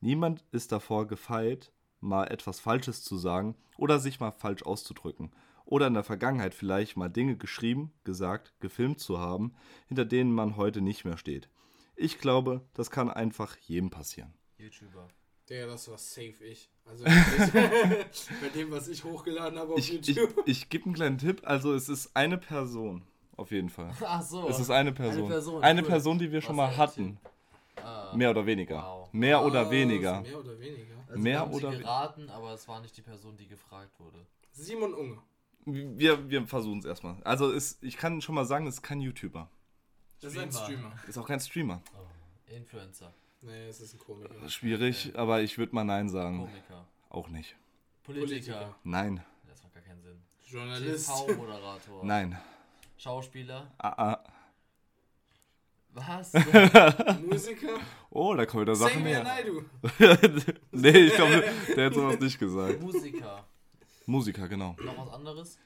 Niemand ist davor gefeit, mal etwas Falsches zu sagen oder sich mal falsch auszudrücken. Oder in der Vergangenheit vielleicht mal Dinge geschrieben, gesagt, gefilmt zu haben, hinter denen man heute nicht mehr steht. Ich glaube, das kann einfach jedem passieren. YouTuber. Der, das war safe ich. Also bei dem, was ich hochgeladen habe auf Ich, ich, YouTube. ich gebe einen kleinen Tipp. Also es ist eine Person, auf jeden Fall. Ach so. Es ist eine Person. Eine Person, Eine cool. Person, die wir Was schon mal hatten. Ah. Mehr oder weniger. Wow. Mehr Ah, oder weniger. Mehr oder weniger. Also mehr oder sie we- geraten, aber es war nicht die Person, die gefragt wurde. Simon Unger. Wir, wir versuchen es erstmal. Also es, ich kann schon mal sagen, es ist kein YouTuber. Das ist ein Streamer. Ist auch kein Streamer. Oh. Influencer, Nee, es ist ein Komiker. Schwierig, aber ich würde mal Nein sagen. Komiker, Auch nicht. Politiker. Politiker. Nein. Das macht gar keinen Sinn. Journalist. TV-Moderator. Nein. Schauspieler. Ah, ah. Was? Musiker. Oh, da kommen wieder Sachen mehr. Naidu. nee, ich glaube, der hat sowas nicht gesagt. Musiker. Musiker, genau. Noch was anderes?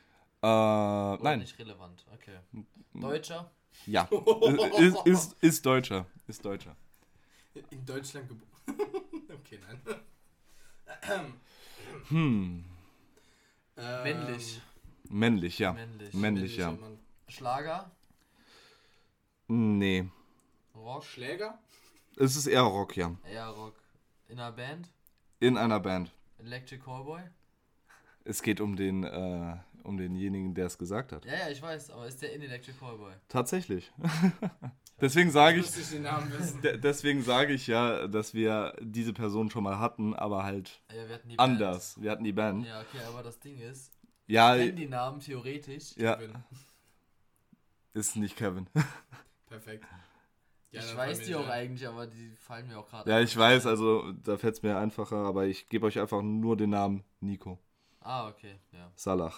Äh, Oder nein. nicht relevant. Okay. Deutscher? Ja. Ist, ist, ist Deutscher. Ist Deutscher. In Deutschland geboren. okay, nein. Hm. Ähm, Männlich. Männlich, ja. Männlich. Männlich, ja. männlicher Mann. Schlager? Nee. Rock? Schläger? Es ist eher Rock, ja. Eher Rock. In einer Band? In einer Band. Electric Callboy? Es geht um den, äh, um denjenigen, der es gesagt hat. Ja, ja, ich weiß, aber ist der in Electric Callboy? Tatsächlich. deswegen sage ich, ich den Namen wissen. de- deswegen sage ich ja, dass wir diese Person schon mal hatten, aber halt Ja, wir anders. Wir hatten die Band. Band. Ja, okay, aber das Ding ist, Ja, ich kenn die Namen theoretisch. ja, Kevin. ist nicht Kevin. Perfekt. Ja, ich weiß die auch eigentlich, aber die fallen mir auch gerade Ja, ich weiß, also da fällt es mir einfacher, aber ich gebe euch einfach nur den Namen Nico. Ah, okay, ja. Salah.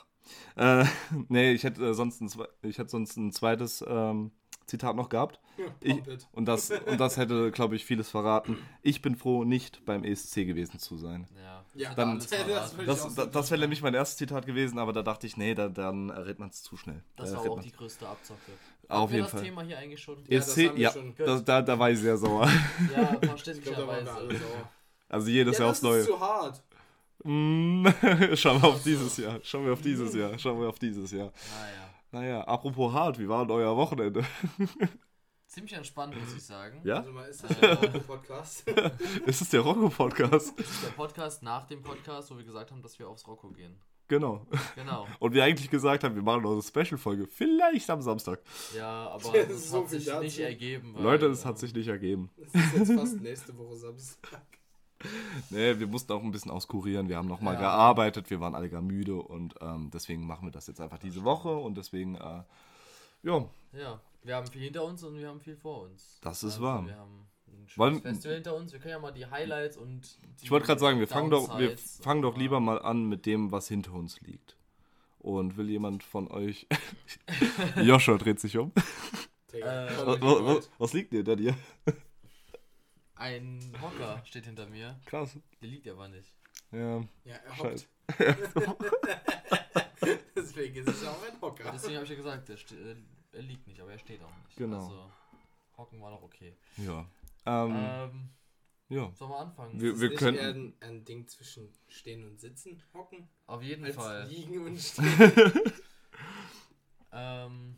Äh, nee, ich hätte, äh, sonst ein, ich hätte sonst ein zweites ähm, Zitat noch gehabt. Ja, Ich, und, das, und das hätte, glaube ich, vieles verraten. Ich bin froh, nicht beim ESC gewesen zu sein. Ja, Ja, dann- das Das, das, wäre nämlich mein erstes Zitat gewesen, aber da dachte ich, nee, da, dann errät man es zu schnell. Das Da war auch man's. die größte Abzocke. Auf jeden das Fall. Thema hier eigentlich schon? Ja, das ESC, haben wir ja, schon. da, da, da war ich sehr sauer. Ja, Ich glaube, da waren wir verständlicherweise. alle sauer. Also jedes Ja, Jahr das aufs Neue. ist zu hart. Mm, Schauen wir auf dieses Jahr. Schauen wir auf dieses Jahr. Schauen wir auf dieses Jahr. Naja, Naja, apropos hart, wie war denn euer Wochenende? ziemlich entspannt, muss ich sagen. Ja? Also mal, ist das Äh. ein Podcast? Ist es der Rocco-Podcast? Das ist der Podcast nach dem Podcast, wo wir gesagt haben, dass wir aufs Rocco gehen. Genau. Genau. Und wir eigentlich gesagt haben, wir machen noch eine Special-Folge. Vielleicht am Samstag. Ja, aber ist so hat sich dazu. nicht ergeben. weil, Leute, es hat ähm, sich nicht ergeben. Das ist jetzt fast nächste Woche Samstag. Nee, wir mussten auch ein bisschen auskurieren. Wir haben noch mal Ja. gearbeitet. Wir waren alle gar müde. Und ähm, deswegen machen wir das jetzt einfach diese Woche. Und deswegen, äh, ja, Ja, wir haben viel hinter uns und wir haben viel vor uns. Das ist wahr. Wir haben ein schönes Wollen- Festival hinter uns. Wir können ja mal die Highlights und die ich wollte gerade sagen, wir fangen, doch, wir fangen doch lieber mal an mit dem, was hinter uns liegt. Und will jemand von euch. Joshua dreht sich um. Äh, Was, was, was liegt dir da dir? Ein Hocker steht hinter mir. Krass. Der liegt aber nicht. Ja. Ja, er Scheiße. hockt. Deswegen ist es ja auch ein Hocker. Deswegen habe ich ja gesagt, der ste- äh, er liegt nicht, aber er steht auch nicht. Genau. Also, Hocken war noch okay. Ja. Ähm, Ähm, ja. sollen wir anfangen? Wir- wir eher ein, ein Ding zwischen Stehen und Sitzen, Hocken, Auf jeden als Fall. Liegen und Stehen. Ähm,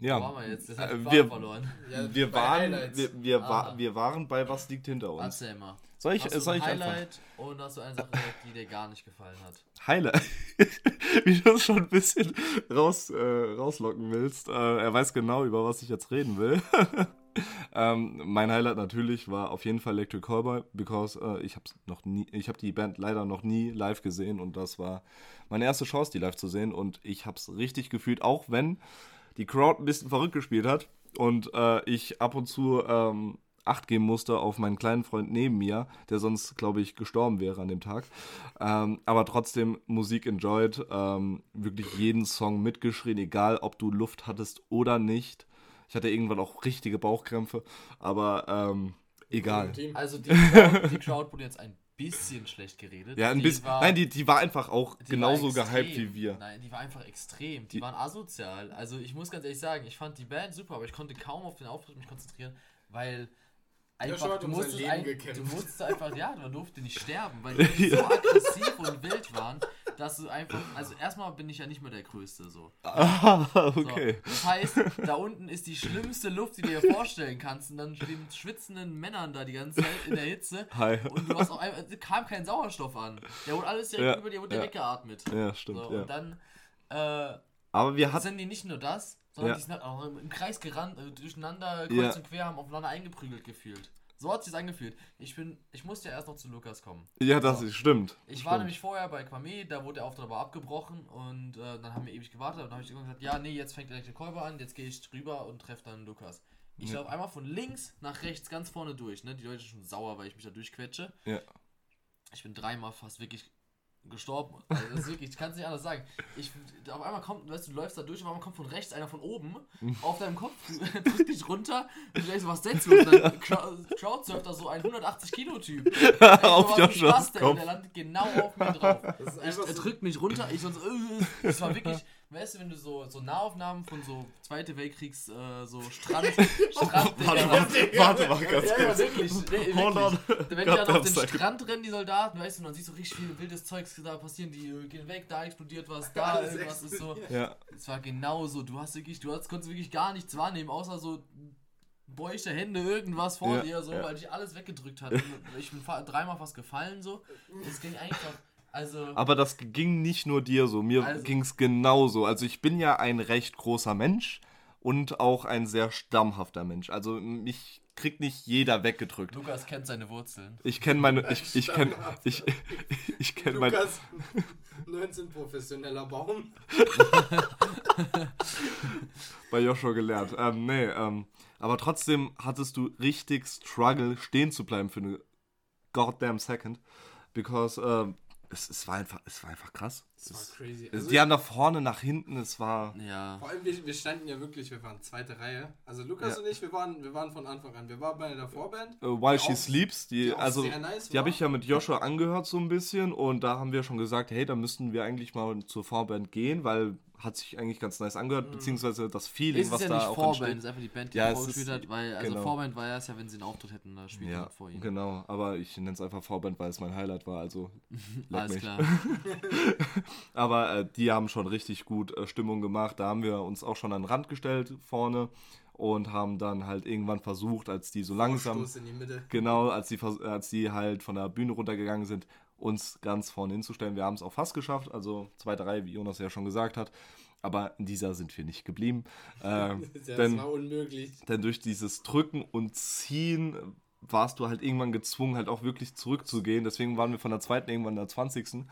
Ja. wo waren wir jetzt? Das hat Äh, wir- verloren. Ja, Wir waren, wir, wir, Ah. wir waren bei Was liegt hinter uns. Erzähl mal. Soll ich, Hast du soll ein ich einfach? Highlight und hast du eine Sache, die dir gar nicht gefallen hat? Highlight. Wie du es schon ein bisschen raus, äh, rauslocken willst. Äh, er weiß genau, über was ich jetzt reden will. ähm, mein Highlight natürlich war auf jeden Fall Electric Callboy, because äh, ich habe noch nie, ich habe die Band leider noch nie live gesehen und das war meine erste Chance, die live zu sehen und ich habe es richtig gefühlt, auch wenn die Crowd ein bisschen verrückt gespielt hat und äh, ich ab und zu ähm, Acht geben musste auf meinen kleinen Freund neben mir, der sonst, glaube ich, gestorben wäre an dem Tag. Ähm, aber trotzdem Musik enjoyed, ähm, wirklich jeden Song mitgeschrien, egal ob du Luft hattest oder nicht. Ich hatte irgendwann auch richtige Bauchkrämpfe, aber ähm, egal. Team. Also die Crowd, die Crowd wurde jetzt ein bisschen schlecht geredet. Ja, ein bisschen. war- Nein, die, die war einfach auch die genauso gehypt wie wir. Nein, die war einfach extrem. Die, Die- waren asozial. Also ich muss ganz ehrlich sagen, ich fand die Band super, aber ich konnte kaum auf den Auftritt mich konzentrieren, weil einfach, du musstest, Leben ein, du musstest einfach, ja, man durfte nicht sterben, weil die so aggressiv und wild waren, dass du einfach, also erstmal bin ich ja nicht mehr der Größte, so. Ah, so. okay. Das heißt, da unten ist die schlimmste Luft, die du dir vorstellen kannst und dann stehen schwitzenden Männern da die ganze Zeit in der Hitze Hi. und du hast auch einfach, kam kein Sauerstoff an. Der wurde alles direkt Ja, über dir wurde ja. weggeatmet. Ja, stimmt. So, ja. und dann, äh, Aber wir hatten. sind die nicht nur das, sondern Ja. die sind halt auch im Kreis gerannt, äh, durcheinander, kreuz Ja. und quer, haben aufeinander eingeprügelt gefühlt. So hat sich's angefühlt. Ich bin, ich musste ja erst noch zu Lukas kommen. Ja, das So. ist, stimmt. Ich war stimmt. nämlich vorher bei Kwame, da wurde der Auftritt aber abgebrochen und äh, dann haben wir ewig gewartet und dann habe ich gesagt, ja, nee, jetzt fängt direkt der Kolber an, jetzt gehe ich drüber und treffe dann Lukas. Ich laufe einmal von links nach rechts ganz vorne durch, ne? Die Leute sind schon sauer, weil ich mich da durchquetsche. Ja. Ich bin dreimal fast wirklich gestorben. Also das ist wirklich, ich kann es nicht anders sagen. Ich, auf einmal kommt, weißt du, du läufst da durch, auf einmal kommt von rechts einer von oben auf deinem Kopf, drückt dich runter und du denkst, was setzt du? Und dann crowd- crowdsurft da so ein 180-Kilo-Typ. Auf Joshuas Der, Kopf. der landet genau auf mir drauf. Ich, er drückt mich runter, ich sonst. Äh, das war wirklich, weißt du, wenn du so, so Nahaufnahmen von so Zweite Weltkriegs, äh, so Strand. Strand Warte mal, warte mal ganz ja, ja, kurz. wirklich. Nee, wirklich. Wenn die dann auf den. Strand rennen, die Soldaten, weißt du, und dann siehst du richtig viel wildes Zeugs da passieren, die äh, gehen weg, da explodiert was, da irgendwas ist so. Ja. Es war genauso. Du hast wirklich, du hast, konntest wirklich gar nichts wahrnehmen, außer so beuchte Hände, irgendwas vor Ja, dir, so, ja. weil dich alles weggedrückt hat. Und ich bin fa- dreimal fast gefallen, so. Es ging einfach, also. Aber das ging nicht nur dir so, mir Also- ging es genauso. Also ich bin ja ein recht großer Mensch und auch ein sehr stammhafter Mensch. Also mich kriegt nicht jeder weggedrückt. Lukas kennt seine Wurzeln. Ich kenne meine, ich, ich kenne, ich, ich kenne meine, Lukas, 19 professioneller Baum. bei Joshua gelernt. Ähm, nee, ähm, aber trotzdem hattest du richtig Struggle, stehen zu bleiben für eine goddamn second. Because ähm, es, es, war einfach, es war einfach krass. Das war crazy. es, Also, die haben nach vorne, nach hinten, es war. Ja. vor allem, wir, wir standen ja wirklich, wir waren zweite Reihe. Also Lukas Ja. und ich, wir waren, wir waren von Anfang an. Wir waren bei der Vorband. Äh, While She auch- Sleeps, die, die also nice die habe ich ja mit Joshua angehört so ein bisschen und da haben wir schon gesagt, hey, da müssten wir eigentlich mal zur Vorband gehen, weil hat sich eigentlich ganz nice angehört, beziehungsweise das Feeling, ist was ja da nicht auch Vorband, entsteht. ist einfach die Band, die Ja, ja, es vorgespielt hat, weil, also genau. Vorband war ja es ja, wenn sie einen Auftritt hätten, da spielt Ja, vor ihnen. genau, aber ich nenne es einfach Vorband, weil es mein Highlight war, also Alles klar. Aber äh, die haben schon richtig gut äh, Stimmung gemacht. Da haben wir uns auch schon an den Rand gestellt vorne und haben dann halt irgendwann versucht, als die so langsam, die Mitte. genau, als die, als die halt von der Bühne runtergegangen sind, uns ganz vorne hinzustellen. Wir haben es auch fast geschafft, also zweite Reihe, wie Jonas ja schon gesagt hat. Aber in dieser sind wir nicht geblieben. Ähm, Das denn, war unmöglich. denn durch dieses Drücken und Ziehen warst du halt irgendwann gezwungen, halt auch wirklich zurückzugehen. Deswegen waren wir von der zweiten irgendwann in der 20.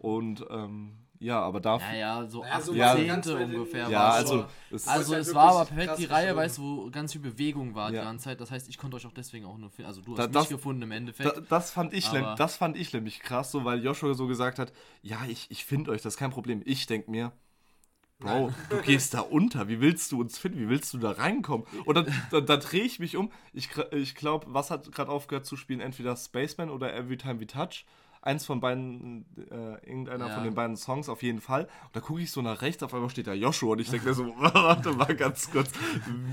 Und ähm, ja, aber dafür. Naja, so Naja, so Ja. Zehnte ganz weit ungefähr. Ja, war also schon. es, Also halt es war aber perfekt krass die Reihe, geschoben. weißt du, wo ganz viel Bewegung war Ja. die ganze Zeit. Das heißt, ich konnte euch auch deswegen auch nur finden. Also du Da- hast das- mich gefunden im Endeffekt. Da, das, fand ich, Aber- das fand ich nämlich krass, so, weil Joshua so gesagt hat, ja, ich, ich finde euch, das ist kein Problem. Ich denke mir, Bro, du gehst da unter, wie willst du uns finden, wie willst du da reinkommen? Und dann, dann, dann drehe ich mich um, ich, ich glaube, was hat gerade aufgehört zu spielen, entweder Spaceman oder Every Time We Touch. Eins von beiden, äh, irgendeiner Ja. von den beiden Songs auf jeden Fall. Und da gucke ich so nach rechts, auf einmal steht da Joshua und ich denke mir so, warte mal ganz kurz,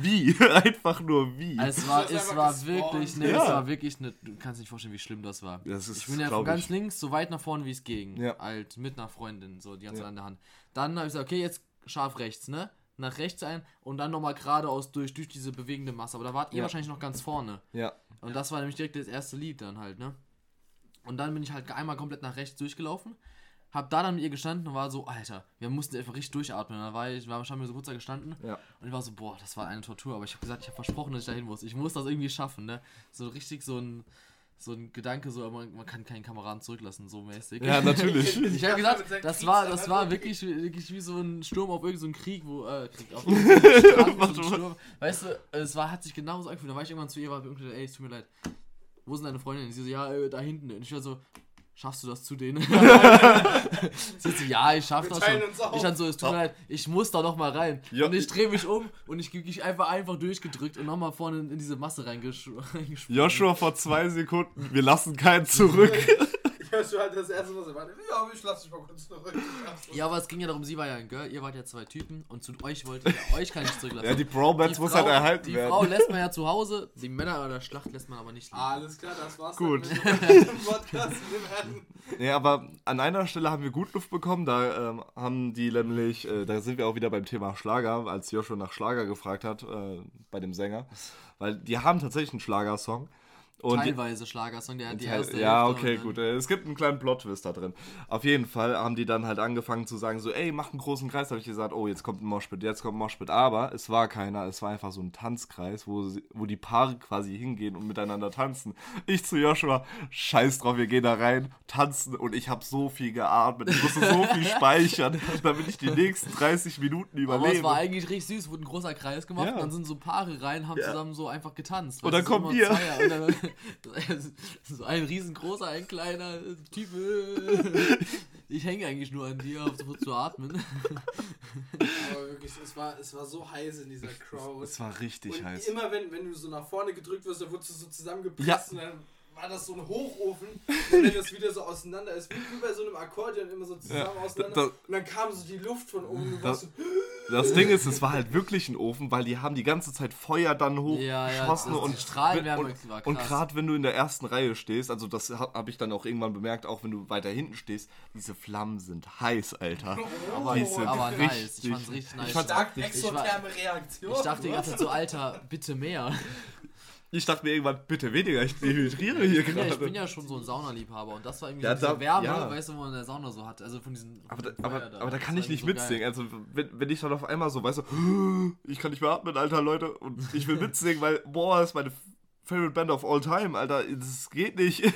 wie? Einfach nur wie? Also es war, es war gespawnt. wirklich, ne, Ja. es war wirklich, ne, du kannst nicht vorstellen, wie schlimm das war. Das ist, Ich bin ja von ganz ich. links so weit nach vorne, wie es ging. Ja. Halt mit einer Freundin, so die ganze Ja. Zeit an der Hand. Dann habe ich gesagt, okay, jetzt scharf rechts, ne? Nach rechts ein und dann nochmal geradeaus durch, durch diese bewegende Masse. Aber da wart ihr Ja. wahrscheinlich noch ganz vorne. Ja, Und das war nämlich direkt das erste Lied dann halt, ne? Und dann bin ich halt einmal komplett nach rechts durchgelaufen. Hab da dann mit ihr gestanden und war so, Alter, wir mussten einfach richtig durchatmen. Dann war ich, war haben wir so kurz da gestanden ja. und ich war so, boah, das war eine Tortur. Aber ich habe gesagt, ich habe versprochen, dass ich dahin muss. Ich muss das irgendwie schaffen, ne? So richtig so ein, so ein Gedanke, so, man, man kann keinen Kameraden zurücklassen, so mäßig. Ja, natürlich. Ich habe gesagt, das war, das war wirklich, wirklich wie so ein Sturm auf irgendeinen so Krieg, wo, äh, Krieg, auf Strand, so Sturm. Weißt du, es war, hat sich genauso angefühlt. Da war ich irgendwann zu ihr, war irgendwie, ey, es tut mir leid. Wo sind deine Freundinnen? Sie so, ja, äh, da hinten. Und ich war so, schaffst du das zu denen? Sie so, ja, ich schaff Wir das schon. Ich dann so, es tut mir leid, ich muss da noch mal rein. Ja. Und ich drehe mich um und ich ich einfach einfach durchgedrückt und nochmal vorne in diese Masse reingesprungen. Joshua vor zwei Sekunden, wir lassen keinen zurück. Joshua hat das erste Mal so, warte, ja, ich lass dich mal kurz zurück. Ja, aber es ging ja darum, sie war ja ein Girl, ihr wart ja zwei Typen und zu euch wollte ja, euch kann ich zurücklassen. Ja, die Bromance muss Frau- halt erhalten die werden. Frau lässt man ja zu Hause, die Männer an der Schlacht lässt man aber nicht liegen. Alles klar, das war's. Gut. Nee, aber an einer Stelle haben wir gut Luft bekommen. Da ähm, haben die nämlich, äh, da sind wir auch wieder beim Thema Schlager, als Joshua nach Schlager gefragt hat, äh, bei dem Sänger. Weil die haben tatsächlich einen Schlagersong. Und Teilweise Schlagersong, der hat die Teil- erste ja, Hälfte okay, gut. äh, Es gibt einen kleinen Plot-Twist da drin. Auf jeden Fall haben die dann halt angefangen zu sagen, so, ey, mach einen großen Kreis. Da habe ich gesagt, oh, jetzt kommt ein Moshpit, jetzt kommt ein Moshpit. Aber es war keiner, es war einfach so ein Tanzkreis, wo, sie, wo die Paare quasi hingehen und miteinander tanzen. Ich zu Joshua, scheiß drauf, wir gehen da rein, tanzen und ich habe so viel geatmet. Ich musste so viel speichern, damit ich die nächsten 30 Minuten Aber es überlebe. war eigentlich richtig süß, wurde ein großer Kreis gemacht Ja. dann sind so Paare rein, haben Ja. zusammen so einfach getanzt. Und dann du, so so ein riesengroßer, ein kleiner Typ. Ich hänge eigentlich nur an dir, auf zu atmen. Aber wirklich, es war, es war so heiß in dieser Crowd. Es war richtig und heiß. immer wenn, wenn du so nach vorne gedrückt wirst, dann wurdest du so zusammengepresst Ja. und dann war das so ein Hochofen, wenn das wieder so auseinander ist, wie, wie bei so einem Akkordeon immer so zusammen Ja, auseinander. da- und dann kam so die Luft von oben. Das- so, Das Ding ist, es war halt wirklich ein Ofen, weil die haben die ganze Zeit Feuer dann Ja, ja, hochgeschossen das- und die Strahlenwärme und, war und gerade wenn du in der ersten Reihe stehst, also das habe hab ich dann auch irgendwann bemerkt, auch wenn du weiter hinten stehst, diese Flammen sind heiß, Alter. Aber, Die sind aber nice. richtig- Ich fand's richtig nice. ich fand's stark Ich war- exotherme Reaktion. Ich dachte die ganze Zeit so, Alter, bitte mehr. Ich dachte mir irgendwann, bitte weniger, ich dehydriere hier Ich bin, ja, ich bin gerade. ja schon so ein Saunaliebhaber und das war irgendwie Ja, so diese da- Wärme, ja. weißt du, wo man in der Sauna so hat. Also von diesen. Aber da, aber, aber da kann ich nicht so mitsingen. geil. Also, wenn, wenn ich dann auf einmal so, weißt du, ich kann nicht mehr atmen, Alter, Leute, und ich will mitsingen, weil, boah, das ist meine Favorite Band of all time, Alter, das geht nicht.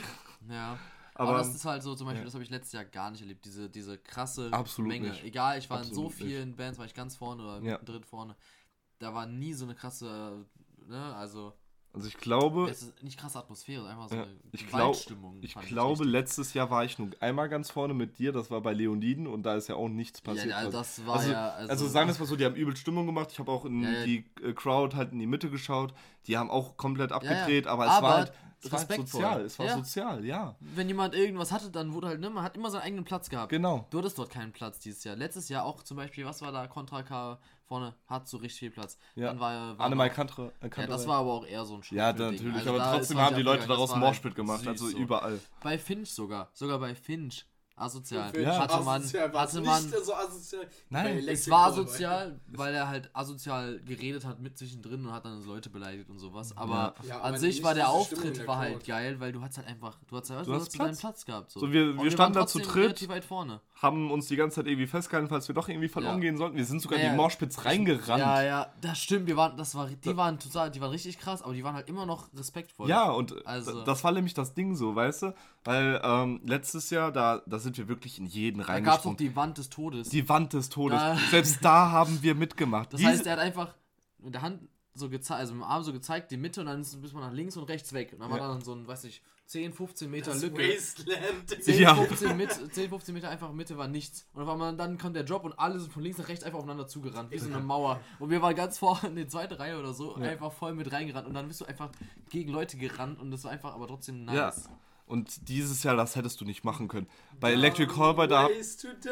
Ja. Aber, Aber, das ist halt so, zum Beispiel, ja. das habe ich letztes Jahr gar nicht erlebt, diese, diese krasse Absolut Menge. nicht. Egal, ich war in so Absolut vielen Bands, war ich ganz vorne oder Ja. mittendrin vorne. Da war nie so eine krasse, ne, also, also ich glaube, es ist nicht krasse Atmosphäre, einfach so Ja, eine ich glaub- Waldstimmung. Ich glaube, richtig. letztes Jahr war ich nur einmal ganz vorne mit dir, das war bei Leoniden und da ist ja auch nichts passiert. Ja, Also- das war also, ja. also, sagen wir es mal so, die haben übel Stimmung gemacht. Ich habe auch in Ja, ja. die äh, Crowd halt in die Mitte geschaut. Die haben auch komplett abgedreht, aber es Aber war halt, es war halt respektvoll. sozial. Es war Ja. sozial, ja. wenn jemand irgendwas hatte, dann wurde halt, ne, man hat immer seinen eigenen Platz gehabt. Genau. Du hattest dort keinen Platz dieses Jahr. Letztes Jahr auch zum Beispiel, was war da? Contra K vorne hat so richtig viel Platz. Ja. Dann war, war Annemal Kantre. Ja, das war aber auch eher so ein Ja, Schulbilding. natürlich, Also aber trotzdem haben die Leute daraus war halt gemacht, also so. überall. Bei Finch sogar, sogar bei Finch. Asozial. Ja. Hatte man, asozial, hatte man, nicht so asozial. Nein, es war asozial, weil er halt asozial geredet hat mit zwischendrin und hat dann Leute beleidigt und sowas. Aber Ja, an aber sich war der Auftritt der war halt geil, weil du hattest halt einfach, du hattest, halt, Du du hast hast deinen Platz. Platz gehabt. So, So, wir- wir waren standen da zu dritt. relativ weit vorne. Haben uns die ganze Zeit irgendwie festgehalten, falls wir doch irgendwie verloren Ja. gehen sollten. Wir sind sogar Ja, in die ja. Moshpits reingerannt. Ja, ja, das stimmt. Wir waren, das war, die waren total, die waren richtig krass, aber die waren halt immer noch respektvoll. Ja, und Also- das war nämlich das Ding so, weißt du? Weil ähm, letztes Jahr, da, da sind wir wirklich in jeden da gab es reingesprungen. doch die Wand des Todes. Die Wand des Todes. Da- Selbst da haben wir mitgemacht. das Diese- heißt, er hat einfach mit der Hand so gezeigt, also mit dem Arm so gezeigt, die Mitte und dann ist, man nach links und rechts weg. Und dann war Ja. dann so ein, weiß ich, 10, 15 Meter Das Lücke. Wasteland. 10, Ja. 15, mit, 10, 15 Meter einfach Mitte war nichts. Und einmal dann kommt der Drop und alle sind von links nach rechts einfach aufeinander zugerannt, wie so eine Mauer. Und wir waren ganz vorne in die zweite Reihe oder so, einfach voll mit reingerannt. Und dann bist du einfach gegen Leute gerannt und das war einfach aber trotzdem nice. Ja. Und dieses Jahr, das hättest du nicht machen können. Bei Electric Callboy, da,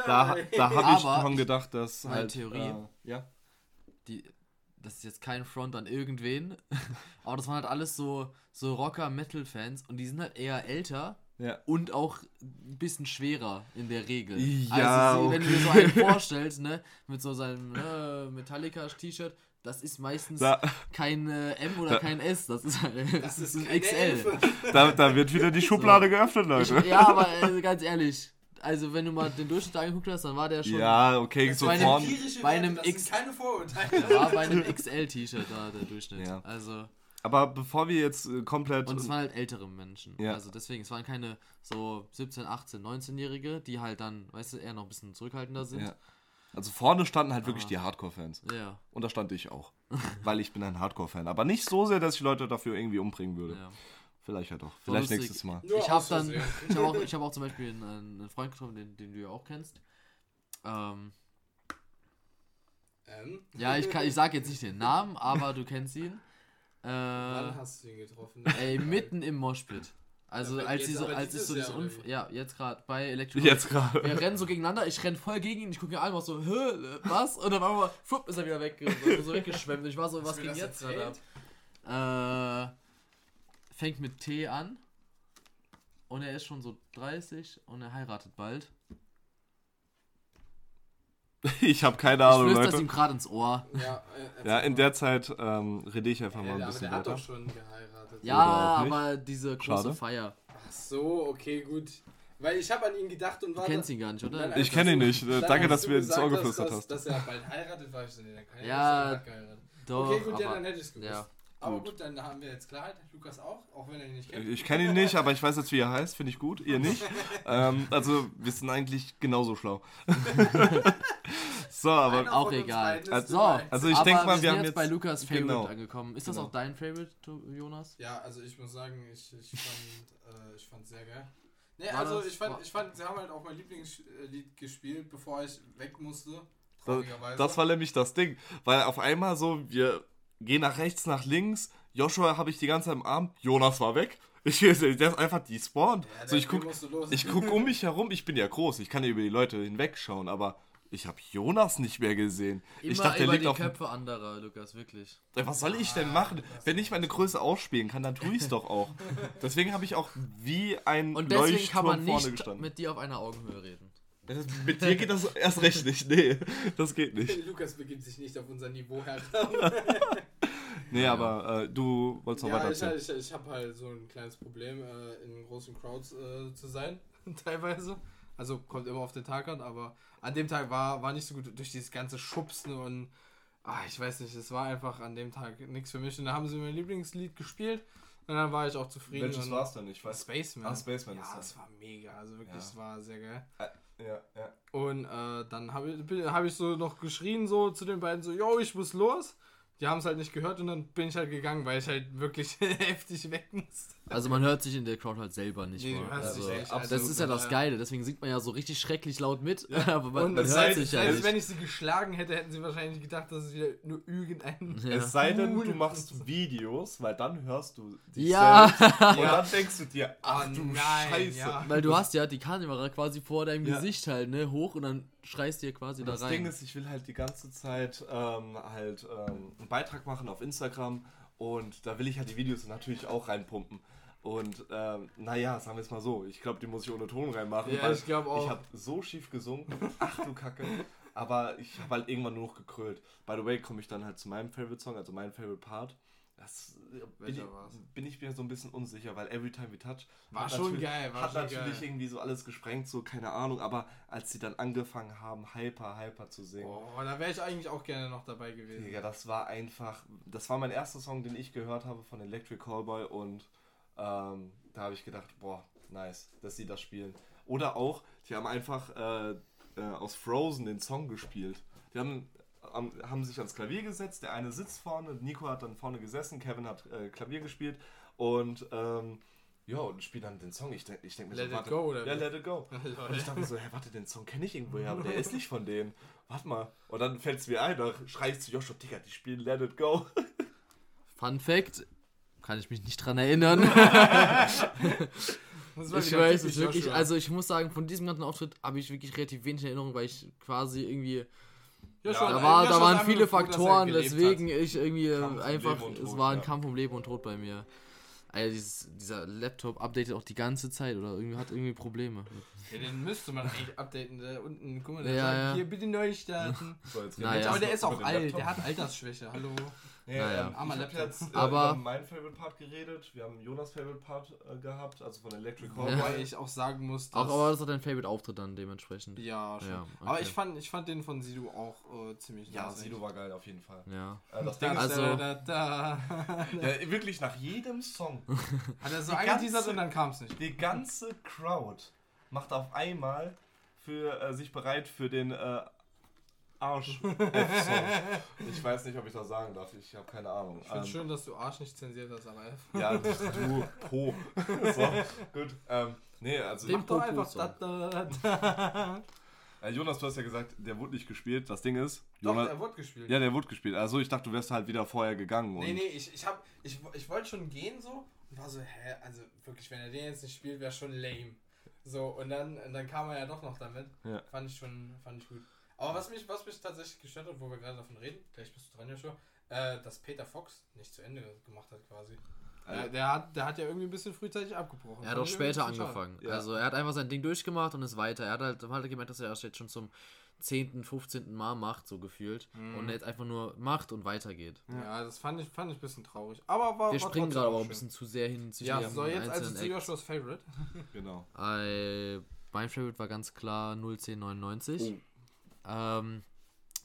da, da habe ich schon gedacht, dass meine halt... Theorie. Äh, ja. die, das ist jetzt kein Front an irgendwen, aber das waren halt alles so, so Rocker-Metal-Fans und die sind halt eher älter Ja. und auch ein bisschen schwerer in der Regel. Ja, also, sie- wenn du dir so okay. einen vorstellst, ne, mit so seinem ne, Metallica-T-Shirt, das ist meistens Da, kein äh, M oder Da- kein S, das ist, halt, das ist ein XL. Da, da wird wieder die Schublade geöffnet, Ich, Leute. ja, aber äh, ganz ehrlich, also wenn du mal den Durchschnitt angeguckt hast, dann war der schon Ja, okay, Das so bei einem bei Werte, einem das X- sind keine Vorurteile. war bei einem XL-T-Shirt da der Durchschnitt. Ja. Also Aber bevor wir jetzt äh, komplett... Und es waren halt ältere Menschen. Ja. Also deswegen, es waren keine so 17, 18, 19-Jährige, die halt dann, weißt du, eher noch ein bisschen zurückhaltender sind. ja. Also vorne standen halt wirklich Aber- die Hardcore-Fans. Ja, Und da stand ich auch. Weil ich bin ein Hardcore-Fan. Aber nicht so sehr, dass ich Leute dafür irgendwie umbringen würde. ja. Vielleicht halt auch. So Vielleicht lustig. nächstes Mal. Ich habe dann, ich habe auch, ich hab auch zum Beispiel einen, einen Freund getroffen, den, den du ja auch kennst. Ähm, Ähm? ja, ich, kann, ich sag jetzt nicht den Namen, aber du kennst ihn. Wann Äh, hast du ihn getroffen? ey, mitten im Moshpit. Also Ja, als, sie so, als ich dieses so oder Unfall. Ja, jetzt gerade bei Electric Jetzt gerade. Wir rennen so gegeneinander, ich renn voll gegen ihn, ich gucke mir an, was so, Hä, was? Und dann einmal, fupp, ist er wieder weg, so weggeschwemmt. Ich war so, was ging das jetzt gerade ab? Äh, fängt mit T an. Und er ist schon so 30 und er heiratet bald. Ich habe keine Ich Ahnung, flüster es Leute. ihm gerade ins Ohr. Ja, äh, Ja, in mal. der Zeit ähm, rede ich einfach Ja, mal ein der- bisschen der hat weiter. doch schon geheiratet. Ja, auch nicht. aber diese große Schade. Feier. Ach so, okay, gut. Weil ich habe an ihn gedacht und Du war. kennst ihn gar nicht, oder? Nein, Ich kenne ihn nicht. Dann, Danke, dass du mir ins Ohr hast, geflüstert dass, hast. Dass er bald heiratet, war ich so, nee, dann kann er Ja, nicht, geheiratet. Doch, Okay, gut, ja, aber, dann hätte ich es gewusst. ja. Aber gut. gut, dann haben wir jetzt Klarheit. Lukas auch, auch wenn er ihn nicht kennt. Ich kenne ihn nicht, aber ich weiß jetzt, wie er heißt. Finde ich gut. Ihr nicht. ähm, also, wir sind eigentlich genauso schlau. so, aber. Einer auch egal. Also- dabei. also ich aber denk mal, sind wir haben jetzt jetzt- bei Lukas Favorite genau. angekommen. Ist das Genau. auch dein Favorite, Jonas? Ja, also ich muss sagen, ich, ich fand äh, ich fand sehr geil. Nee, War also das- ich fand, ich fand, sie haben halt auch mein Lieblingslied gespielt, bevor ich weg musste. Das, Traurigerweise. das war nämlich das Ding. Weil auf einmal so, wir gehen nach rechts, nach links. Joshua habe ich die ganze Zeit im Arm. Jonas war weg. Ich, der ist einfach despawned. ja, so, ich dann guck, um mich herum. Ich bin ja groß. Ich kann ja über die Leute hinwegschauen. Aber ich habe Jonas nicht mehr gesehen. Immer ich dachte, der über liegt die auf Köpfe anderer, Lukas, wirklich. Was soll ich denn machen? Wenn ich meine Größe ausspielen kann, dann tue ich es doch auch. Deswegen habe ich auch wie ein Und deswegen Leuchtturm kann man vorne nicht gestanden. mit dir auf einer Augenhöhe reden. Das, mit dir geht das erst recht nicht. Nee, das geht nicht. Lukas begibt sich nicht auf unser Niveau heran. Nee, aber äh, du wolltest noch ja, weiter ich, erzählen. ich, ich habe halt so ein kleines Problem, äh, in großen Crowds äh, zu sein, teilweise. Also kommt immer auf den Tag an, aber an dem Tag war, war nicht so gut durch dieses ganze Schubsen und ah, ich weiß nicht, es war einfach an dem Tag nichts für mich. Und da haben sie mein Lieblingslied gespielt und dann war ich auch zufrieden. Welches war es denn? Ich weiß. Spaceman. Ah, Spaceman ja, ist das. das war mega, also wirklich, Ja. es war sehr geil. Ja, ja. Und äh, dann habe ich, hab ich so noch geschrien so zu den beiden so, yo, ich muss los. Die haben es halt nicht gehört und dann bin ich halt gegangen, weil ich halt wirklich heftig weg musste. Also man hört sich in der Crowd halt selber nicht Nee, mal. Also, echt das ist ja das Geile, deswegen singt man ja so richtig schrecklich laut mit, aber man, Und man hört sei- sich ja selbst nicht. wenn ich sie geschlagen hätte, hätten sie wahrscheinlich gedacht, dass es wieder nur irgendein. Ja. Es sei denn, du machst Videos, weil dann hörst du dich Ja. selbst und Ja. dann denkst du dir, ach Oh du nein, Scheiße. ja. Weil du hast ja die Kamera quasi vor deinem Ja. Gesicht halt, ne, hoch und dann schreist dir quasi da Das rein. Ding ist, ich will halt die ganze Zeit ähm, halt ähm, einen Beitrag machen auf Instagram und da will ich halt die Videos natürlich auch reinpumpen. Und ähm, naja, sagen wir es mal so, ich glaube, die muss ich ohne Ton reinmachen. Ja, ich glaub auch. Ich habe so schief gesungen, ach du Kacke. Aber ich habe halt irgendwann nur noch gekrölt. By the way, komme ich dann halt zu meinem Favorite Song, also mein Favorite Part. Das äh, bin ich, bin ich mir so ein bisschen unsicher, weil Every Time We Touch War hat schon natürlich- geil, war hat schon natürlich geil. irgendwie so alles gesprengt, so keine Ahnung, aber als sie dann angefangen haben, Hyper, Hyper zu singen, Oh, da wäre ich eigentlich auch gerne noch dabei gewesen. Digga, das war einfach, das war mein erster Song, den ich gehört habe von Electric Callboy und ähm, da habe ich gedacht, boah, nice, dass sie das spielen. Oder auch, die haben einfach äh, äh, aus Frozen den Song gespielt. Die haben, haben sich ans Klavier gesetzt, der eine sitzt vorne, Nico hat dann vorne gesessen, Kevin hat äh, Klavier gespielt und ähm, ja, und spielt dann den Song. Ich denke ich denk mir Let so, it warte, go, oder Ja? Let It Go. Und ich dachte so, hä, warte, den Song kenne ich irgendwoher, aber der ist nicht von denen. Warte mal. Und dann fällt es mir ein, da schrei ich zu Joshua, Digga, die spielen Let It Go. Fun Fact, kann ich mich nicht dran erinnern. Ich weiß es wirklich, Joshua. also ich muss sagen, von diesem ganzen Auftritt habe ich wirklich relativ wenig in Erinnerung, weil ich quasi irgendwie, Joshua- da, war, Joshua da waren viele Faktoren, gelebt deswegen hat. ich irgendwie Kampf um einfach, und es Tod, war ein ja. Kampf um Leben und Tod bei mir. Alter, dieses, dieser Laptop updatet auch die ganze Zeit oder irgendwie hat irgendwie Probleme. Ja, den müsste man eigentlich updaten. Da unten, guck mal, der Ja, sagt, ja. hier bitte neu starten. So, jetzt Naja. Aber der ist auch alt, Laptop. der hat Altersschwäche, hallo. Nee, Naja. ähm, Armer ich habe Laptop. jetzt äh, Aber- über meinen Favorite Part geredet. Wir haben Jonas Favorite Part äh, gehabt, also von Electric Ja. Wobei ich auch sagen muss, Auch, dass... aber das ist dein Favorite-Auftritt dann dementsprechend. ja, schon. Ja, Aber okay. ich fand, ich fand den von Sido auch äh, ziemlich Ja. Sido war geil auf jeden Fall. Ja. Äh, das Da, Ding ist, Also- da, da, da. ja, wirklich nach jedem Song, Hat er so Die angeteasert und dann kam es nicht. die ganze Crowd macht auf einmal für äh, sich bereit für den äh, Arsch-F-Song. ich weiß nicht, ob ich das sagen darf. Ich habe keine Ahnung. Ich finde Ähm, schön, dass du Arsch nicht zensiert hast, aber F. Ja, du, Po. so, gut. Ähm, nee, also Dem Mach doch Popo einfach da, da, da. äh, Jonas, du hast ja gesagt, der wurde nicht gespielt. Das Ding ist, Doch, Jonas, er wurde gespielt. ja, der wurde gespielt. Also ich dachte, du wärst halt wieder vorher gegangen. Und Nee, nee, ich, ich, hab, ich, ich wollte schon gehen so Und war so, hä, also wirklich, wenn er den jetzt nicht spielt, wäre schon lame. So, und dann, und dann kam er ja doch noch damit. Ja. Fand ich schon, fand ich gut. Aber was mich, was mich tatsächlich gestört hat, wo wir gerade davon reden, gleich bist du dran, Joshua, äh, dass Peter Fox nicht zu Ende gemacht hat quasi. Der, der, hat, der hat ja irgendwie ein bisschen frühzeitig abgebrochen. Er hat auch später angefangen. Ja. Also er hat einfach sein Ding durchgemacht und ist weiter. Er hat halt, halt gemerkt, dass er das jetzt schon zum 10., 15. Mal macht, so gefühlt. Mhm. Und er jetzt einfach nur macht und weitergeht. Ja, das fand ich, fand ich ein bisschen traurig. Aber war, Wir war springen gerade aber auch ein bisschen zu sehr hin zwischen Ja, so jetzt also zu Acts. Joshua's Favorite. Genau. Äh, mein Favorite war ganz klar 01099. Oh. Ähm,